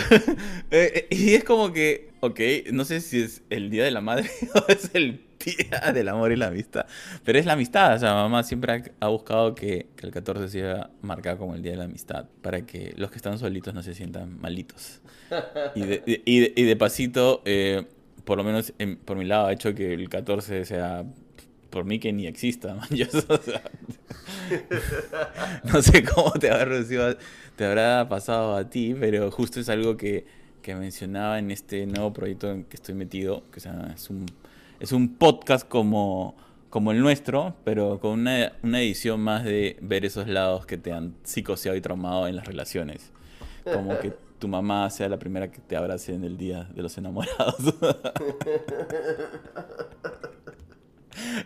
eh, y es como que, ok, no sé si es el día de la madre [LAUGHS] o es el día del amor y la amistad, pero es la amistad, o sea, mamá siempre ha, buscado que, el 14 sea marcado como el día de la amistad, para que los que están solitos no se sientan malitos. Y de, pasito, eh, por lo menos en- por mi lado, ha hecho que el 14 sea por mí que ni exista, man. [LAUGHS] Yo, o sea, no sé cómo te habrá, recibido- te habrá pasado a ti, pero justo es algo que, que mencionaba en este nuevo proyecto en que estoy metido, que o sea, es un, es un podcast como, como el nuestro, pero con una, una edición más de ver esos lados que te han psicoseado y traumado en las relaciones. Como que tu mamá sea la primera que te abrace en el día de los enamorados. [LAUGHS]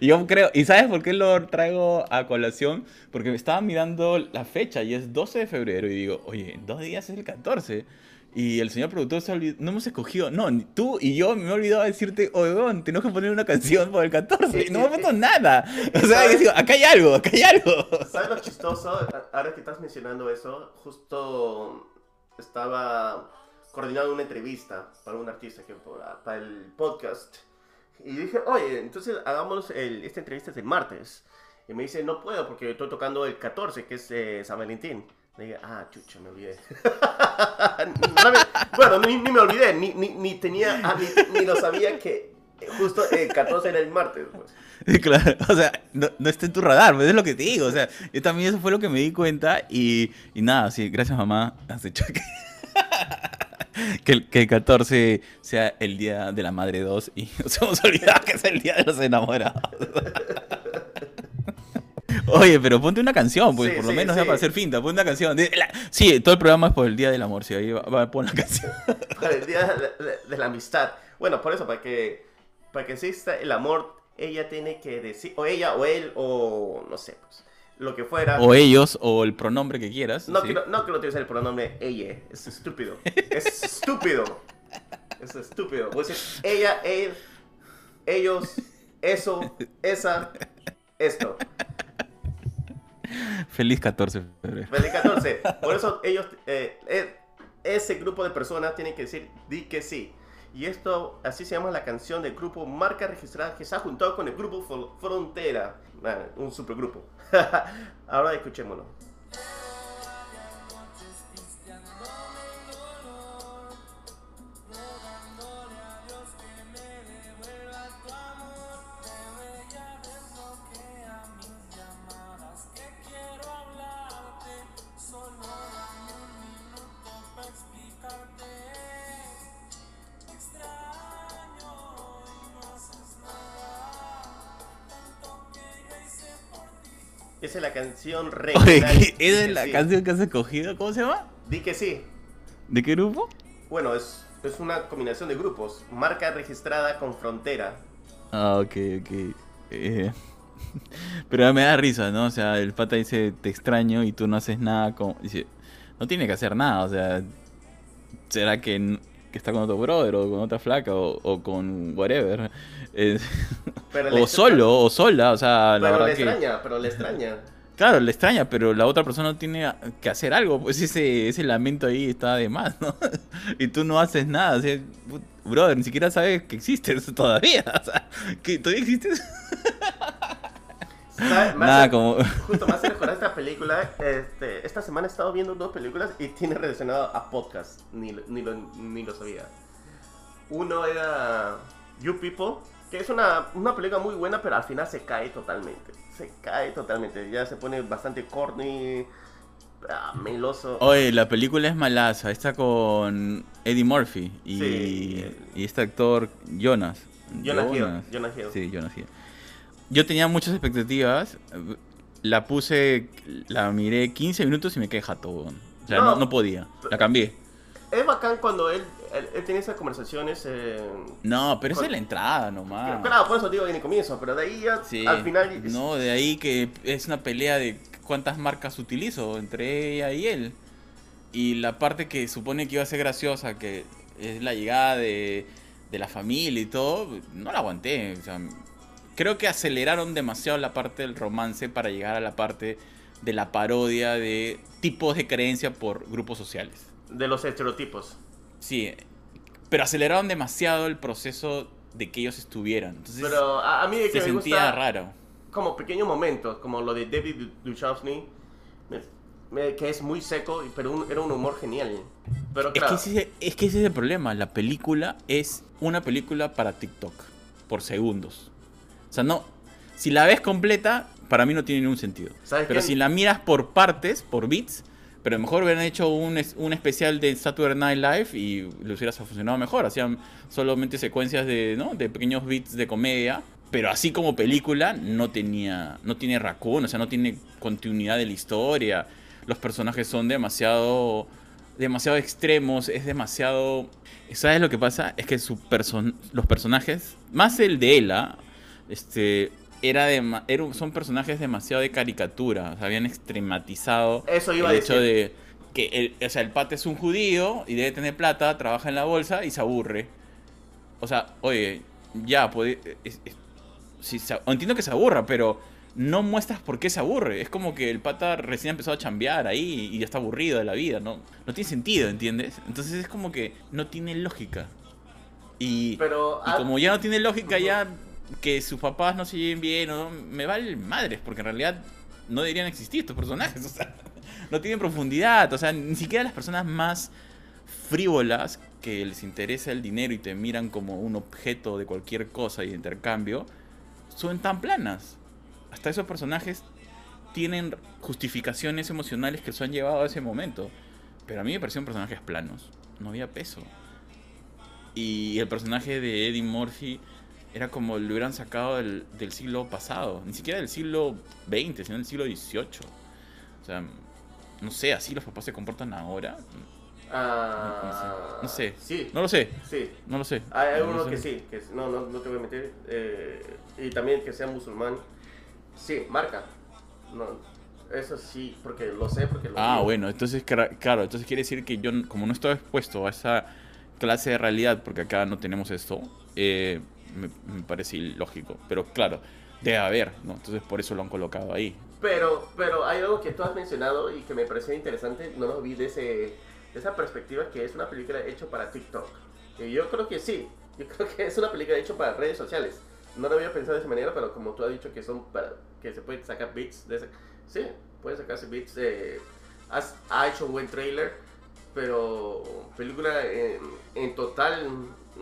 Yo creo, ¿y sabes por qué lo traigo a colación? Porque me estaba mirando la fecha y es 12 de febrero y digo, oye, en dos días es el 14. Y el señor productor se olvidó, no hemos escogido, no, tú y yo me he olvidado de decirte, oye, weón, tenemos que poner una canción por el 14. Y no me puesto nada. O sea, yo digo, acá hay algo, acá hay algo. ¿Sabes lo chistoso? Ahora que estás mencionando eso, justo estaba coordinando una entrevista para un artista que para el podcast. Y dije, oye, entonces hagamos el, esta entrevista el martes. Y me dice, no puedo porque estoy tocando el 14, que es eh, San Valentín. Le dije, ah, chucha, me olvidé. [LAUGHS] Bueno, ni, ni me olvidé, ni, ni, ni tenía, ah, ni, ni lo sabía que justo el 14 era el martes. Pues. [LAUGHS] Claro, o sea, no, no está en tu radar, pues es lo que te digo. O sea, yo también eso fue lo que me di cuenta y, y nada, sí, gracias mamá, has hecho que, [LAUGHS] que, el, que el 14 sea el día de la madre 2 y [LAUGHS] nos hemos olvidado que es el día de los enamorados. [LAUGHS] Oye, pero ponte una canción, pues, Sí, por lo sí, menos sí. ya para hacer finta, ponte una canción. La- sí, todo el programa es por el día del amor, sí, ahí va, va pon la canción. [LAUGHS] Para el día de, de- de la amistad. Bueno, por eso, para que, para que exista el amor, ella tiene que decir, o ella, o él, o no sé, pues, lo que fuera. O ellos, o el pronombre que quieras. No, ¿sí? quiero, no quiero utilizar el pronombre ella, es estúpido. Es [LAUGHS] estúpido. Es estúpido. Voy a decir ella, él, ellos, eso, esa, esto. Feliz 14 de febrero. Feliz 14. Por eso [LAUGHS] ellos, eh, eh, ese grupo de personas tienen que decir di que sí. Y esto, así se llama la canción del grupo Marca Registrada que se ha juntado con el grupo Fro- Frontera. Un supergrupo. [LAUGHS] Ahora escuchémoslo. Canción Oye, regional. ¿qué- Di ¿esa es la sí. canción que has escogido? ¿Cómo se llama? Di que sí. ¿De qué grupo? Bueno, es, es una combinación de grupos. Marca registrada con frontera. Ah, ok, ok. Eh, [LAUGHS] pero me da risa, ¿no? O sea, el pata dice, te extraño y tú no haces nada con... Dice, no tiene que hacer nada, o sea, ¿será que, que está con otro brother o con otra flaca o, o con whatever? Eh, [LAUGHS] o solo, o sola, o sea, la Pero verdad le que... extraña, pero le extraña. Claro, le extraña, pero la otra persona tiene que hacer algo, pues ese, ese lamento ahí está de más, ¿no? [LAUGHS] Y tú no haces nada, o sea, brother, ni siquiera sabes que existes [LAUGHS] todavía, o sea, que todavía existes. ¿Sabe? Me Nada hace- como... [LAUGHS] Justo me hace recordar esta película. Este, esta semana he estado viendo dos películas y tiene relacionado a podcast. Ni, ni, lo, ni lo sabía. Uno era You People, que es una, una película muy buena, pero al final se cae totalmente. Se cae totalmente. Ya se pone bastante corny, ah, meloso. Oye, la película es malaza, está con Eddie Murphy y, Sí. y este actor Jonas. Jonah Hill, Jonah Hill. Sí, Jonas Hill. Yo tenía muchas expectativas, la puse, la miré 15 minutos y me quedé jato. O sea, no, No. no podía, la cambié. Es bacán cuando él, él, él tiene esas conversaciones. eh, No, pero esa Con- es la entrada nomás. Claro, por eso digo en el comienzo, pero de ahí ya Sí, al final. no, de ahí que es una pelea de cuántas marcas utilizo entre ella y él. Y la parte que supone que iba a ser graciosa, que es la llegada de, de la familia y todo, no la aguanté. O sea, creo que aceleraron demasiado la parte del romance para llegar a la parte de la parodia de tipos de creencia por grupos sociales. De los estereotipos. Sí, pero aceleraron demasiado el proceso de que ellos estuvieran. Entonces Pero a, a mí de que se me sentía gusta raro. como pequeños momentos, como lo de David Duchovny, que es muy seco, pero un- era un humor genial. Pero Es que, ese, es que ese es el problema. La película es una película para TikTok. Por segundos. O sea, no. Si la ves completa, para mí no tiene ningún sentido. ¿Sabes Pero quién? si la miras por partes, por bits, pero mejor hubieran hecho un, un especial de Saturday Night Live y le hubiera funcionado mejor. Hacían solamente secuencias de, ¿no? de pequeños bits de comedia. Pero así como película, no tenía. No tiene raccoon, o sea, no tiene continuidad de la historia. Los personajes son demasiado. demasiado extremos. Es demasiado. ¿Sabes lo que pasa? Es que su person- los personajes. Más el de Ella. Este. Era de, era- son personajes demasiado de caricatura. O sea, habían extrematizado Eso iba el a hecho de que el, o sea, el pata es un judío y debe tener plata, trabaja en la bolsa y se aburre. O sea, oye, ya, puede, es- es- si entiendo que se aburra, pero no muestras por qué se aburre. Es como que el pata recién ha empezado a chambear ahí y ya está aburrido de la vida, ¿no? No tiene sentido, ¿entiendes? Entonces es como que no tiene lógica. Y, Pero, y como ya no tiene lógica, ya que sus papás no se lleven bien, o me vale madres, porque en realidad no deberían existir estos personajes, [LAUGHS] o sea, no tienen profundidad, o sea, ni siquiera las personas más frívolas que les interesa el dinero y te miran como un objeto de cualquier cosa y de intercambio, son tan planas. Hasta esos personajes tienen justificaciones emocionales que los han llevado a ese momento. Pero a mí me parecieron personajes planos. No había peso. Y el personaje de Eddie Murphy era como lo hubieran sacado del, del siglo pasado. Ni siquiera del siglo XX, sino del siglo XVIII. O sea, no sé, así los papás se comportan ahora. ah, No sé. Sí, No lo sé, sí. no lo sé. Hay, hay No uno sé. que sí, que no, no, no te voy a meter. eh, y también que sea musulmán. Sí, marca. No, eso sí, porque lo sé, porque lo Ah, vi. bueno, entonces, claro, entonces quiere decir que yo, como no estoy expuesto a esa clase de realidad, porque acá no tenemos esto, eh, me, me parece ilógico. Pero claro, debe haber, ¿no? Entonces por eso lo han colocado ahí. Pero, pero hay algo que tú has mencionado y que me pareció interesante, no lo vi de, ese, de esa perspectiva, que es una película hecha para TikTok. Y yo creo que sí, yo [LAUGHS] creo que es una película hecha para redes sociales. No lo había pensado de esa manera, pero como tú has dicho que son para, que se pueden sacar bits de ese, sí, pueden sacarse bits. eh, has- ha hecho un buen trailer, pero película en, en total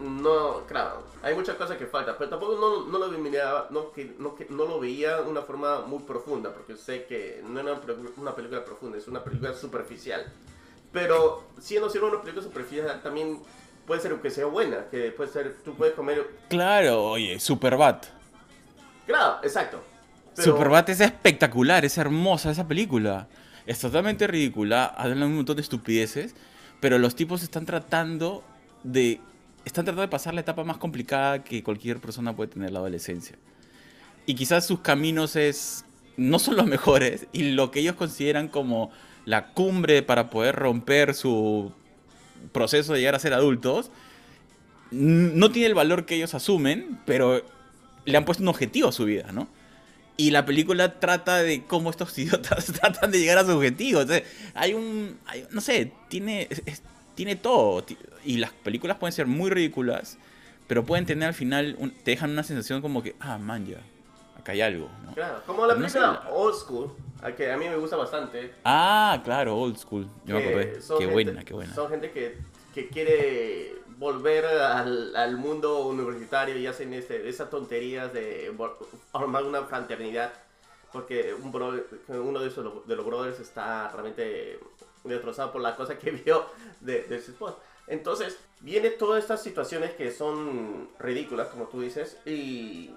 no, claro, hay muchas cosas que faltan, pero tampoco no, no lo miraba, no, que, no, que, no lo veía de una forma muy profunda, porque sé que no era una, película profunda, es una película superficial. Pero siendo siendo una película superficial también puede ser que sea buena, que puede ser, tú puedes comer, Claro, oye, Superbad. claro, exacto. Pero- Superbad es espectacular, es hermosa esa película. Es totalmente ridícula, hablan un montón de estupideces, pero los tipos están tratando de están tratando de pasar la etapa más complicada que cualquier persona puede tener la adolescencia. Y quizás sus caminos es no son los [LAUGHS] mejores y lo que ellos consideran como la cumbre para poder romper su proceso de llegar a ser adultos no tiene el valor que ellos asumen, pero le han puesto un objetivo a su vida, ¿no? Y la película trata de cómo estos [LAUGHS] idiotas [LAUGHS] tratan de llegar a su objetivo. Hay un. no sé, tiene, tiene todo. Y las películas pueden ser muy ridículas, pero pueden tener al final. un- te dejan una sensación como que, ah, man, ya. Acá hay algo, ¿no? Claro, como la No sé, película la- Old School, a que a mí me gusta bastante. Ah, claro, old school. Yo me que acordé. son Qué gente- buena, qué buena. Son gente que, que quiere volver al, al mundo universitario y hacen ese- esas tonterías de formar una fraternidad. Porque un bro- uno de, esos, de los brothers está realmente destrozado por la cosa que [LAUGHS] vio de, de su esposa. Entonces, viene todas estas situaciones que son ridículas, como tú dices, y...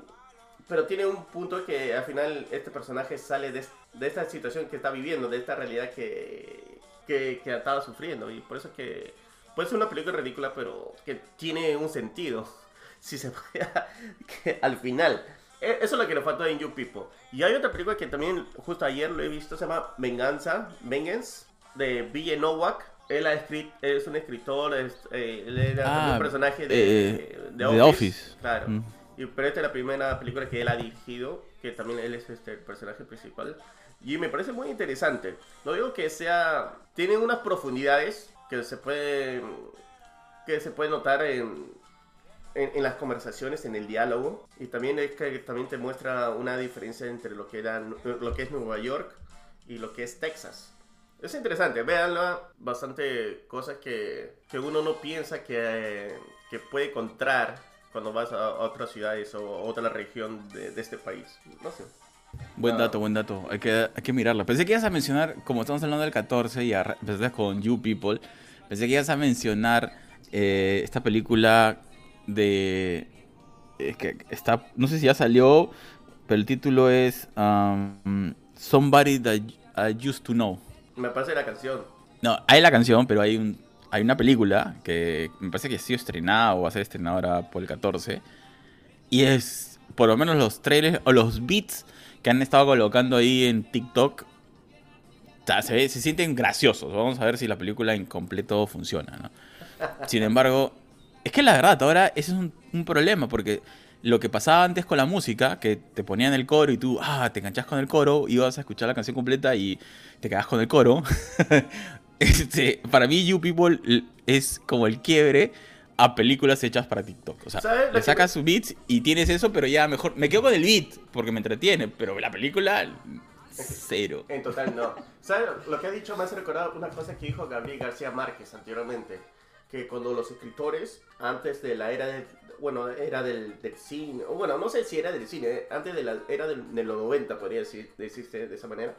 Pero tiene un punto que al final este personaje sale de, de esta situación que está viviendo, de esta realidad que, que, que estaba sufriendo. Y por eso es que puede ser una película ridícula, pero que tiene un sentido. [LAUGHS] Si se puede, [LAUGHS] que al final. E- Eso es lo que le faltó en You People. Y hay otra película que también justo ayer lo he visto, se llama Venganza, Vengeance, de B.J. Nowak. Él ha escrit- es un escritor, es- eh, él era Ah, un personaje de, eh, de The Office. Claro. Mm. Y, pero esta es la primera película que él ha dirigido, que también él es este, el personaje principal. Y me parece muy interesante. No digo que sea... Tiene unas profundidades que se puede, que se puede notar en, en, en las conversaciones, en el diálogo. Y también es que también te muestra una diferencia entre lo que, era, lo que es Nueva York y lo que es Texas. Es interesante, véanla, bastante cosas que, que uno no piensa que, que puede encontrar cuando vas a, otras ciudades o a otra región de, de este país. No sé. Buen Ah. dato, buen dato. Hay que, hay que mirarla. Pensé que ibas a mencionar, como estamos hablando del 14 y empezaste con You People, pensé que ibas a mencionar eh, esta película de... Es que está, no sé si ya salió, pero el título es um, Somebody That I Used to Know. Me parece la canción. No, hay la canción, pero hay un hay una película que me parece que ha sido estrenada o va a ser estrenada ahora por el 14. Y es, por lo menos los trailers o los beats que han estado colocando ahí en TikTok, o sea, se, ve- se sienten graciosos. Vamos a ver si la película en completo funciona, ¿no? Sin embargo, es que la verdad, ahora ese es un, un problema porque lo que pasaba antes con la música, que te ponían el coro y tú, ah, te enganchás con el coro, ibas a escuchar la canción completa y te quedás con el coro. [LAUGHS] Este, para mí, You People es como el quiebre a películas hechas para TikTok. O sea, ¿Sabes lo le sacas su beat y tienes eso, pero ya mejor. Me quedo con el beat porque me entretiene, pero la película, cero. En total, no. ¿Sabes? Lo que ha dicho me hace recordar una cosa que dijo Gabriel García Márquez anteriormente. Que cuando los escritores, antes de la era bueno, era del, del cine, o bueno, no sé si era del cine, eh, antes de la era del, de los 90, podría decir, decirse de esa manera,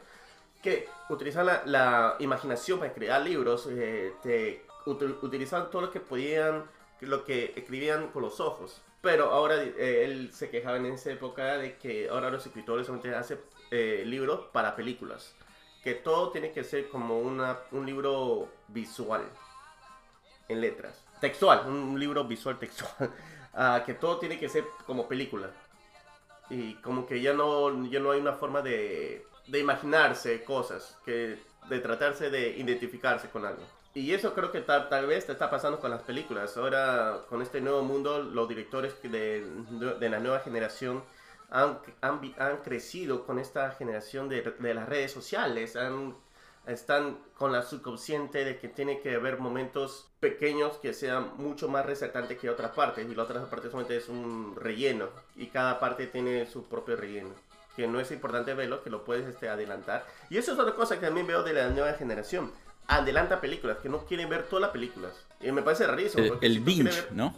que utilizaban la, la imaginación para crear libros, eh, te, util- utilizaban todo lo que podían, lo que escribían con los ojos. Pero ahora eh, él se quejaba en esa época de que ahora los escritores solamente hacen eh, libros para películas. Que todo tiene que ser como una, un libro visual, en letras. Textual, un libro visual textual. [LAUGHS] Ah, que todo tiene que ser como película. Y como que ya no, ya no hay una forma de, de imaginarse cosas, que de tratarse de identificarse con algo. Y eso creo que tal, tal vez te está pasando con las películas. Ahora, con este nuevo mundo, los directores de, de la nueva generación han, han, han crecido con esta generación de, de las redes sociales. Han, están con la subconsciente de que tiene que haber momentos pequeños que sean mucho más resaltantes que otras partes. Y la otra parte solamente es un relleno. Y cada parte tiene su propio relleno. Que no es importante verlo, que lo puedes este, adelantar. Y eso es otra cosa que también veo de la nueva generación. Adelanta películas, que no quieren ver todas las películas. Y me parece rarísimo. El, el si binge, ver- ¿no?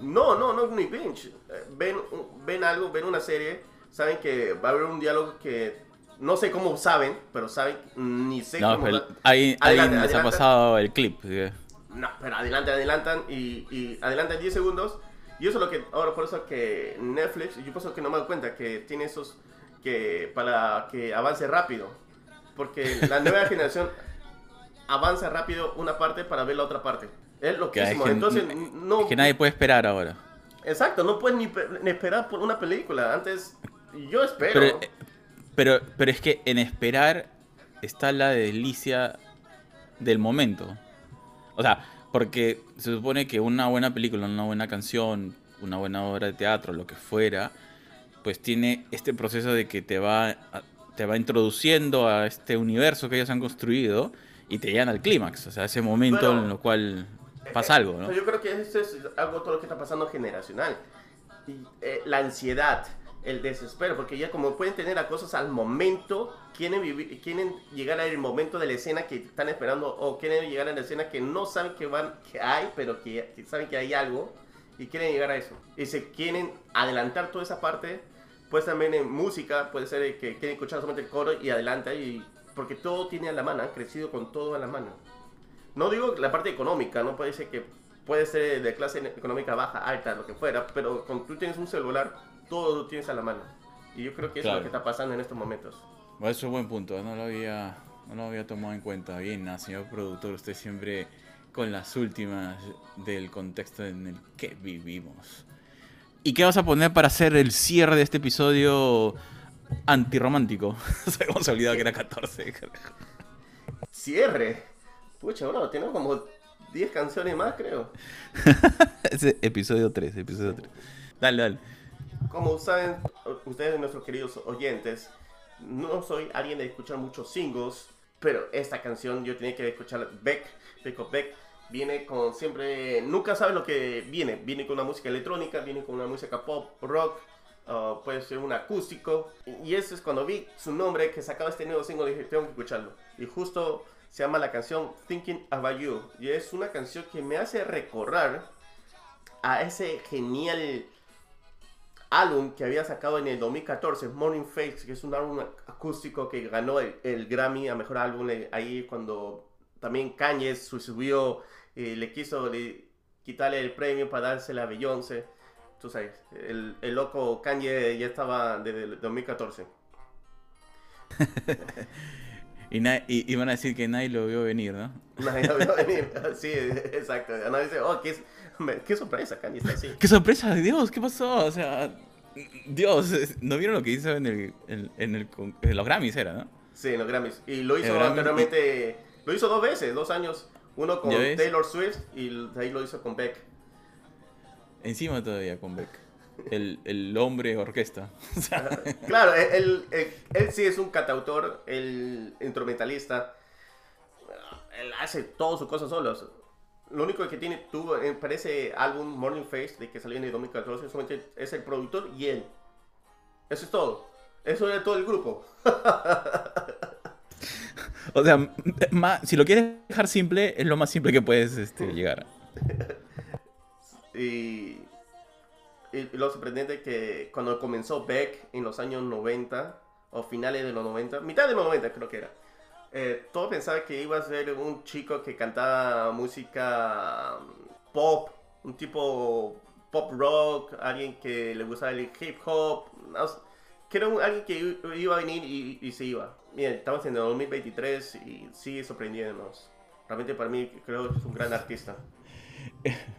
no, no, no, ni binge. Eh, Ven, ven algo, ven una serie, saben que va a haber un diálogo que no sé cómo saben, pero saben, ni sé No, cómo. pero ahí, ahí Adelante, les ha adelante. pasado el clip. No, pero adelantan, adelantan y, y adelantan 10 segundos. Y eso es lo que, ahora por eso que Netflix, yo pienso que no me doy cuenta que tiene esos, que para que avance rápido. Porque la nueva [LAUGHS] generación avanza rápido una parte para ver la otra parte. Es lo que Entonces, no. es que nadie puede esperar ahora. Exacto, no puedes ni, ni esperar por una película. Antes, yo espero. Pero, eh, pero, pero es que en esperar está la delicia del momento. O sea, porque se supone que una buena película, una buena canción, una buena obra de teatro, lo que fuera, pues tiene este proceso de que te va, a- te va introduciendo a este universo que ellos han construido y te llegan al clímax. O sea, ese momento en el cual pasa algo, ¿no? Yo creo que eso es algo todo lo que está pasando generacional. Y, eh, la ansiedad, el desespero, porque ya como pueden tener las cosas al momento, quieren, vivir, quieren llegar al momento de la escena que están esperando o quieren llegar a la escena que no saben que, van, que hay, pero que, saben que hay algo y quieren llegar a eso. Y se quieren adelantar toda esa parte, pues también en música, puede ser que quieren escuchar solamente el coro y adelanta, y, porque todo tiene a la mano, han crecido con todo a la mano. No digo la parte económica, no puede ser que puede ser de clase económica baja, alta, lo que fuera, pero cuando tú tienes un celular, todo lo tienes a la mano. Y yo creo que eso Claro. es lo que está pasando en estos momentos. Bueno, eso es un buen punto, no lo había, no lo había tomado en cuenta. Bien, ah, señor productor, usted siempre con las últimas del contexto en el que vivimos. ¿Y qué vas a poner para hacer el cierre de este episodio antirromántico? [LAUGHS] Se hemos olvidado que era 14. carajo. Cierre. Pucha, bro, tenemos como 10 canciones más, creo. [LAUGHS] Episodio 3, episodio 3. Dale, dale. Como saben ustedes, nuestros queridos oyentes, no soy alguien de escuchar muchos singles, pero esta canción yo tenía que escuchar Beck, Beck Beck. Viene con siempre, nunca sabes lo que viene. Viene con una música electrónica, viene con una música pop, rock, uh, puede ser un acústico. Y eso es cuando vi su nombre, que sacaba este nuevo single, dije, tengo que escucharlo. Y justo se llama la canción Thinking About You. Y es una canción que me hace recordar a ese genial álbum que había sacado en el 2014, Morning Face, que es un álbum acústico que ganó el, el Grammy a Mejor Álbum eh, ahí cuando también Kanye su- subió, eh, le quiso le- quitarle el premio para dársela a Beyoncé. Tú sabes, el, el loco Kanye ya estaba desde el 2014. [LAUGHS] Y, y, y van a decir que nadie lo vio venir, ¿no? Nadie lo vio venir. [LAUGHS] Sí, exacto. Nadie dice, oh, qué, me- qué sorpresa, Kanye está así. ¡Qué sorpresa! Dios, ¿qué pasó? O sea, Dios, ¿no vieron lo que hizo en, el, en, en el, en los Grammys? Era, ¿no? Sí, en los Grammys. Y lo hizo anteriormente, lo hizo dos veces, dos años. Uno con. Taylor Swift y ahí lo hizo con Beck. Encima todavía con Beck. el, el hombre orquesta. [LAUGHS] Claro, él, él- él- él sí es un cantautor, el instrumentalista. Él hace todas sus cosas solos. Lo único que tiene, tuvo eh, para ese álbum Morning Face, de que salió en el 2014, solamente es el productor y él. Eso es todo. Eso era todo el grupo. [LAUGHS] o sea, m- ma- si lo quieres dejar simple, es lo más simple que puedes este, llegar. [LAUGHS] Y, y lo sorprendente es que cuando comenzó Beck en los años 90, o finales de los 90, mitad de los 90 creo que era, eh, todos pensaban que iba a ser un chico que cantaba música mm, pop, un tipo pop rock, alguien que le gustaba el hip hop, que era un- alguien que iba a venir y, y se iba. Bien, estamos en el 2023 y sigue sorprendiéndonos. Realmente para mí creo que es un gran artista. [LAUGHS]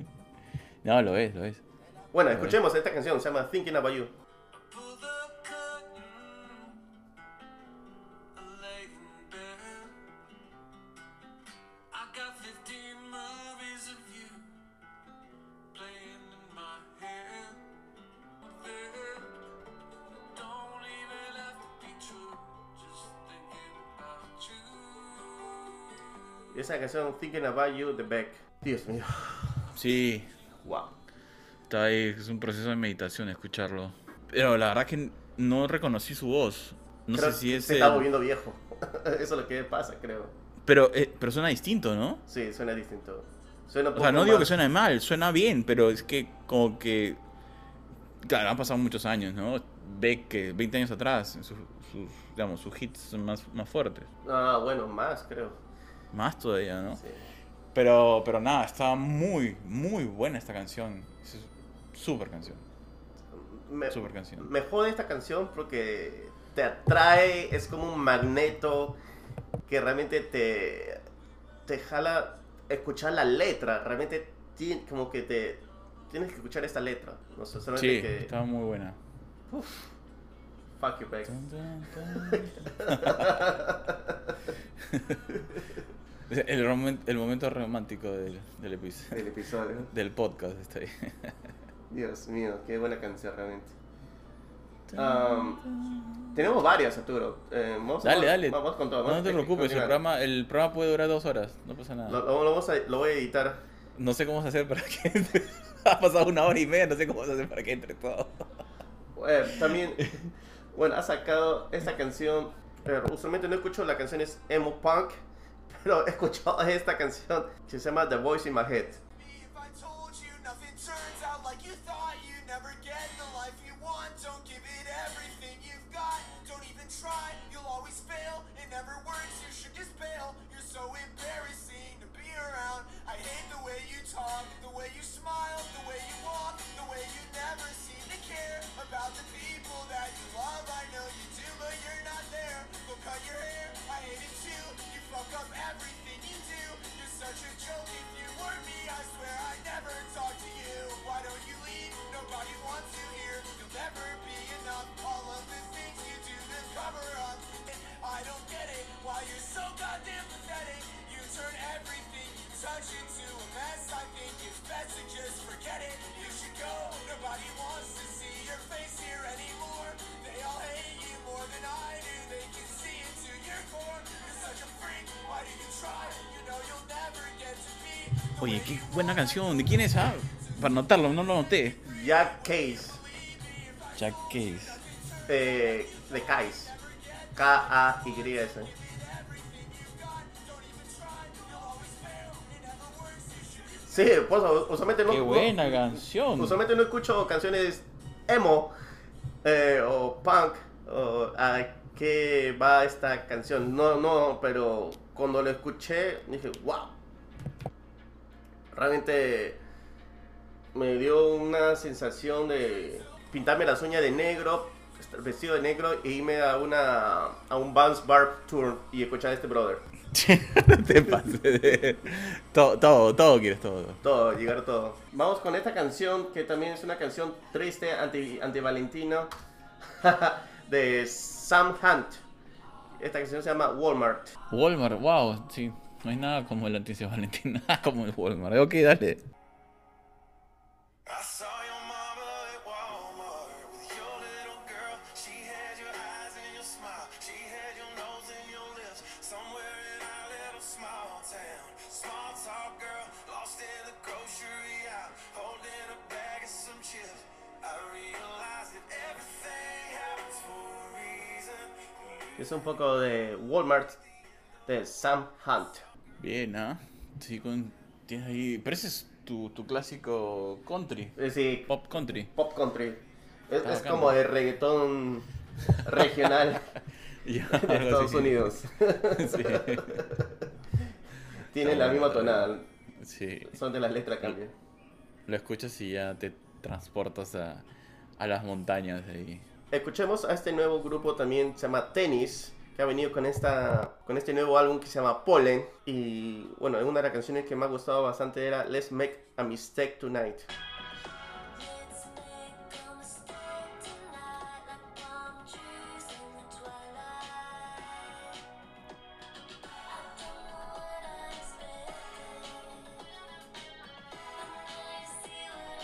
No, lo es, lo es. Bueno, escuchemos esta canción, se llama Thinking About You. Canción Thinking About You de Beck. Dios mío. Sí, Wow. está ahí, es un proceso de meditación escucharlo. Pero la verdad que no reconocí su voz. No Creo sé si que es. se está el- volviendo viejo. [LAUGHS] Eso es lo que pasa, creo. Pero, eh, pero suena distinto, ¿no? Sí, suena distinto. Suena O sea, no digo que más- suene mal, suena bien, pero es que como que... Claro, han pasado muchos años, ¿no? Ve que 20 años atrás, sus, sus, digamos, sus hits son más, más fuertes. Ah, bueno, más, creo. Más todavía, ¿no? Sí. Pero, pero nada, está muy, muy buena esta canción. Es súper canción. Me, Super canción. me jode esta canción porque te atrae, es como un magneto que realmente te, te jala escuchar la letra. Realmente ti- como que te tienes que escuchar esta letra. No sé, solamente Sí, que... está muy buena. Fuck you, Beck. [LAUGHS] [LAUGHS] El, momento romántico del, del episodio. El [LAUGHS] episodio. Del podcast está ahí. Dios mío, qué buena canción realmente. Um, tenemos varias, Arturo. Eh, vamos, Dale, vamos- dale. Vamos con todo. No, te a preocupes, el programa, el programa puede durar dos horas, no pasa nada. Lo, lo- lo vamos a, lo voy a editar. No sé cómo se hacer para que entre. [LAUGHS] ha pasado una hora y media, no sé cómo se hacer para que entre todo. Eh, también, bueno, ha sacado esta canción. Pero usualmente no escucho la canción es emo punk, pero escuchado esta canción que se llama The Voice in My Head. the way you smile, the way you walk, the way you never care about the people that you love. I know you do, but you're not there. Go cut your hair, I hate it too. You fuck up everything you do. You're such a joke if you were me. I swear I'd never talk to you. Why don't you leave? Nobody wants you here. You'll never be enough. All of the things you do to cover up. I don't get it. Why you're so goddamn pathetic. Turn everything you touch into a mess. I think it's best to just forget it. You should go. Nobody wants to see your face here anymore. They all hate you more than I do. They can see into your core. You're such a freak. Why do you try? You know you'll never get to be. the Oye, qué buena canción. ¿De quién es? Ah, para notarlo, no lo noté. Jack Case, Jack Case. eh, de Kais. K-A-Y-S. Sí, pues usualmente no. Qué no- buena canción. Usualmente no escucho canciones emo eh, o punk o a qué va esta canción. No, no, pero cuando lo escuché dije, wow. Realmente me dio una sensación de pintarme las uñas de negro, vestido de negro e irme a, una, a un Bounce Bar Tour y escuchar a este brother. [LAUGHS] no te pases. de- Todo, todo, todo quieres todo. Todo, llegar a todo. Vamos con esta canción que también es una canción triste, anti, anti Valentino, [LAUGHS] de Sam Hunt. Esta canción se llama Walmart. Walmart, wow, sí. No hay nada como el anticio Valentín, nada [LAUGHS] como el Walmart. Ok, dale. Es un poco de Walmart de Sam Hunt. Bien, ¿ah? Sí, con... tienes ahí... Pero ese es tu, tu clásico country. Es decir, Pop country. pop country. Es, como el reggaetón [LAUGHS] regional [LAUGHS] Ya, de Estados. Unidos. [LAUGHS] Sí. Tiene Está la misma tonada. Sí. Son de las letras cambian. Lo escuchas y ya te transportas a, a las montañas de ahí. Escuchemos a este nuevo grupo también, se llama Tennis, que ha venido con, esta, con este nuevo álbum que se llama Pollen. Y bueno, una de las canciones que me ha gustado bastante era Let's Make a Mistake Tonight.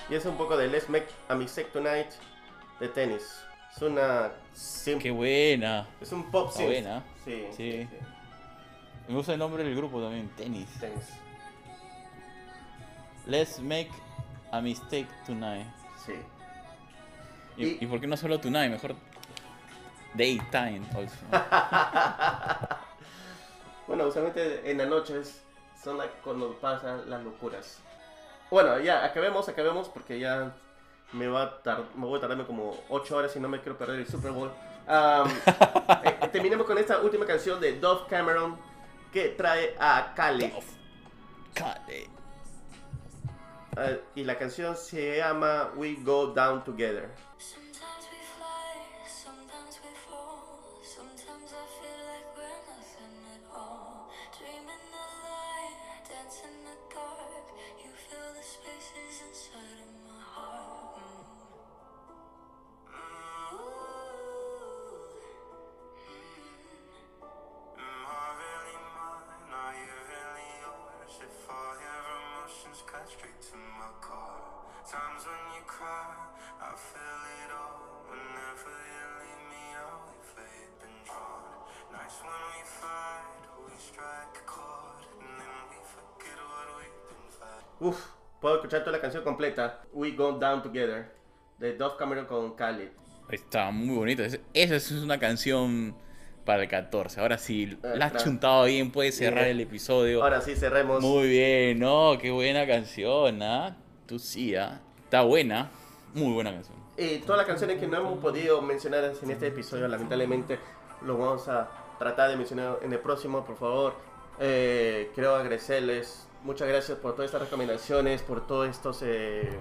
Y es un poco de Let's Make a Mistake Tonight de Tennis. Es una... sim- ¡Qué buena! Es un pop Está buena. Sí, Sí. Me gusta el nombre del grupo también, Tennis. Tennis. Let's make a mistake tonight. Sí. ¿Y, Y- y por qué no solo tonight? Mejor daytime also. [LAUGHS] Bueno, usualmente en las noches son la- cuando pasan las locuras. Bueno, ya, acabemos, acabemos, porque ya me va a tar- me voy a tardarme como 8 horas y no me quiero perder el Super Bowl. [LAUGHS] Eh, terminemos con esta última canción de Dove Cameron que trae a Khaled. Cale. Ah, y la canción se llama We Go Down Together. Uf, puedo escuchar toda la canción completa. We Go Down Together de Dove Cameron con Khaled. Está muy bonito. Es- Esa es una canción para el 14. Ahora sí, Ah, la has claro. chuntado bien, puedes cerrar Bien. el episodio. Ahora sí, cerremos. Muy bien, ¿no? Qué buena canción, ¿ah? Tú sí, ¿ah? Está buena. Muy buena canción. Y todas las canciones que no hemos podido mencionar en este episodio, lamentablemente, lo vamos a tratar de mencionar en el próximo, por favor. Eh, quiero agradecerles. Muchas gracias por todas estas recomendaciones, por todos estos eh,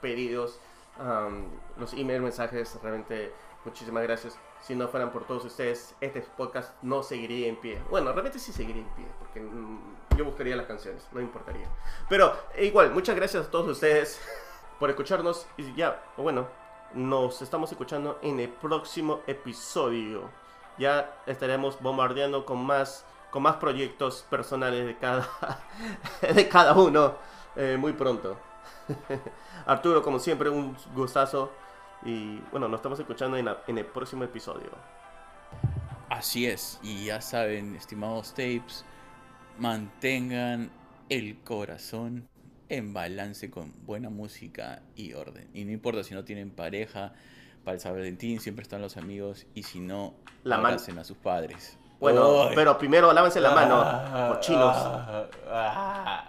pedidos, am, los email, mensajes. Realmente, muchísimas gracias. Si no fueran por todos ustedes, este podcast no seguiría en pie. Bueno, realmente sí seguiría en pie, porque mm, yo buscaría las canciones, no importaría. Pero e igual, muchas gracias a todos ustedes [LAUGHS] por escucharnos. Y ya, bueno, nos estamos escuchando en el próximo episodio. Ya estaremos bombardeando con más, con más proyectos personales de cada, [LAUGHS] de cada uno eh, muy pronto. [LAUGHS] Arturo, como siempre, un gustazo. Y bueno, nos estamos escuchando en, la- en el próximo episodio. Así es. Y ya saben, estimados tapes, mantengan el corazón en balance con buena música y orden. Y no importa si no tienen pareja, para el San Valentín siempre están los amigos. Y si no, La abracen a sus padres. Bueno, pero primero lávense la mano, Ah, cochinos. ah, ah,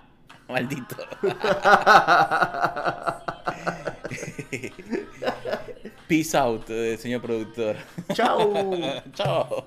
maldito. [LAUGHS] Peace out, eh, señor productor. Chao. [LAUGHS] Chao.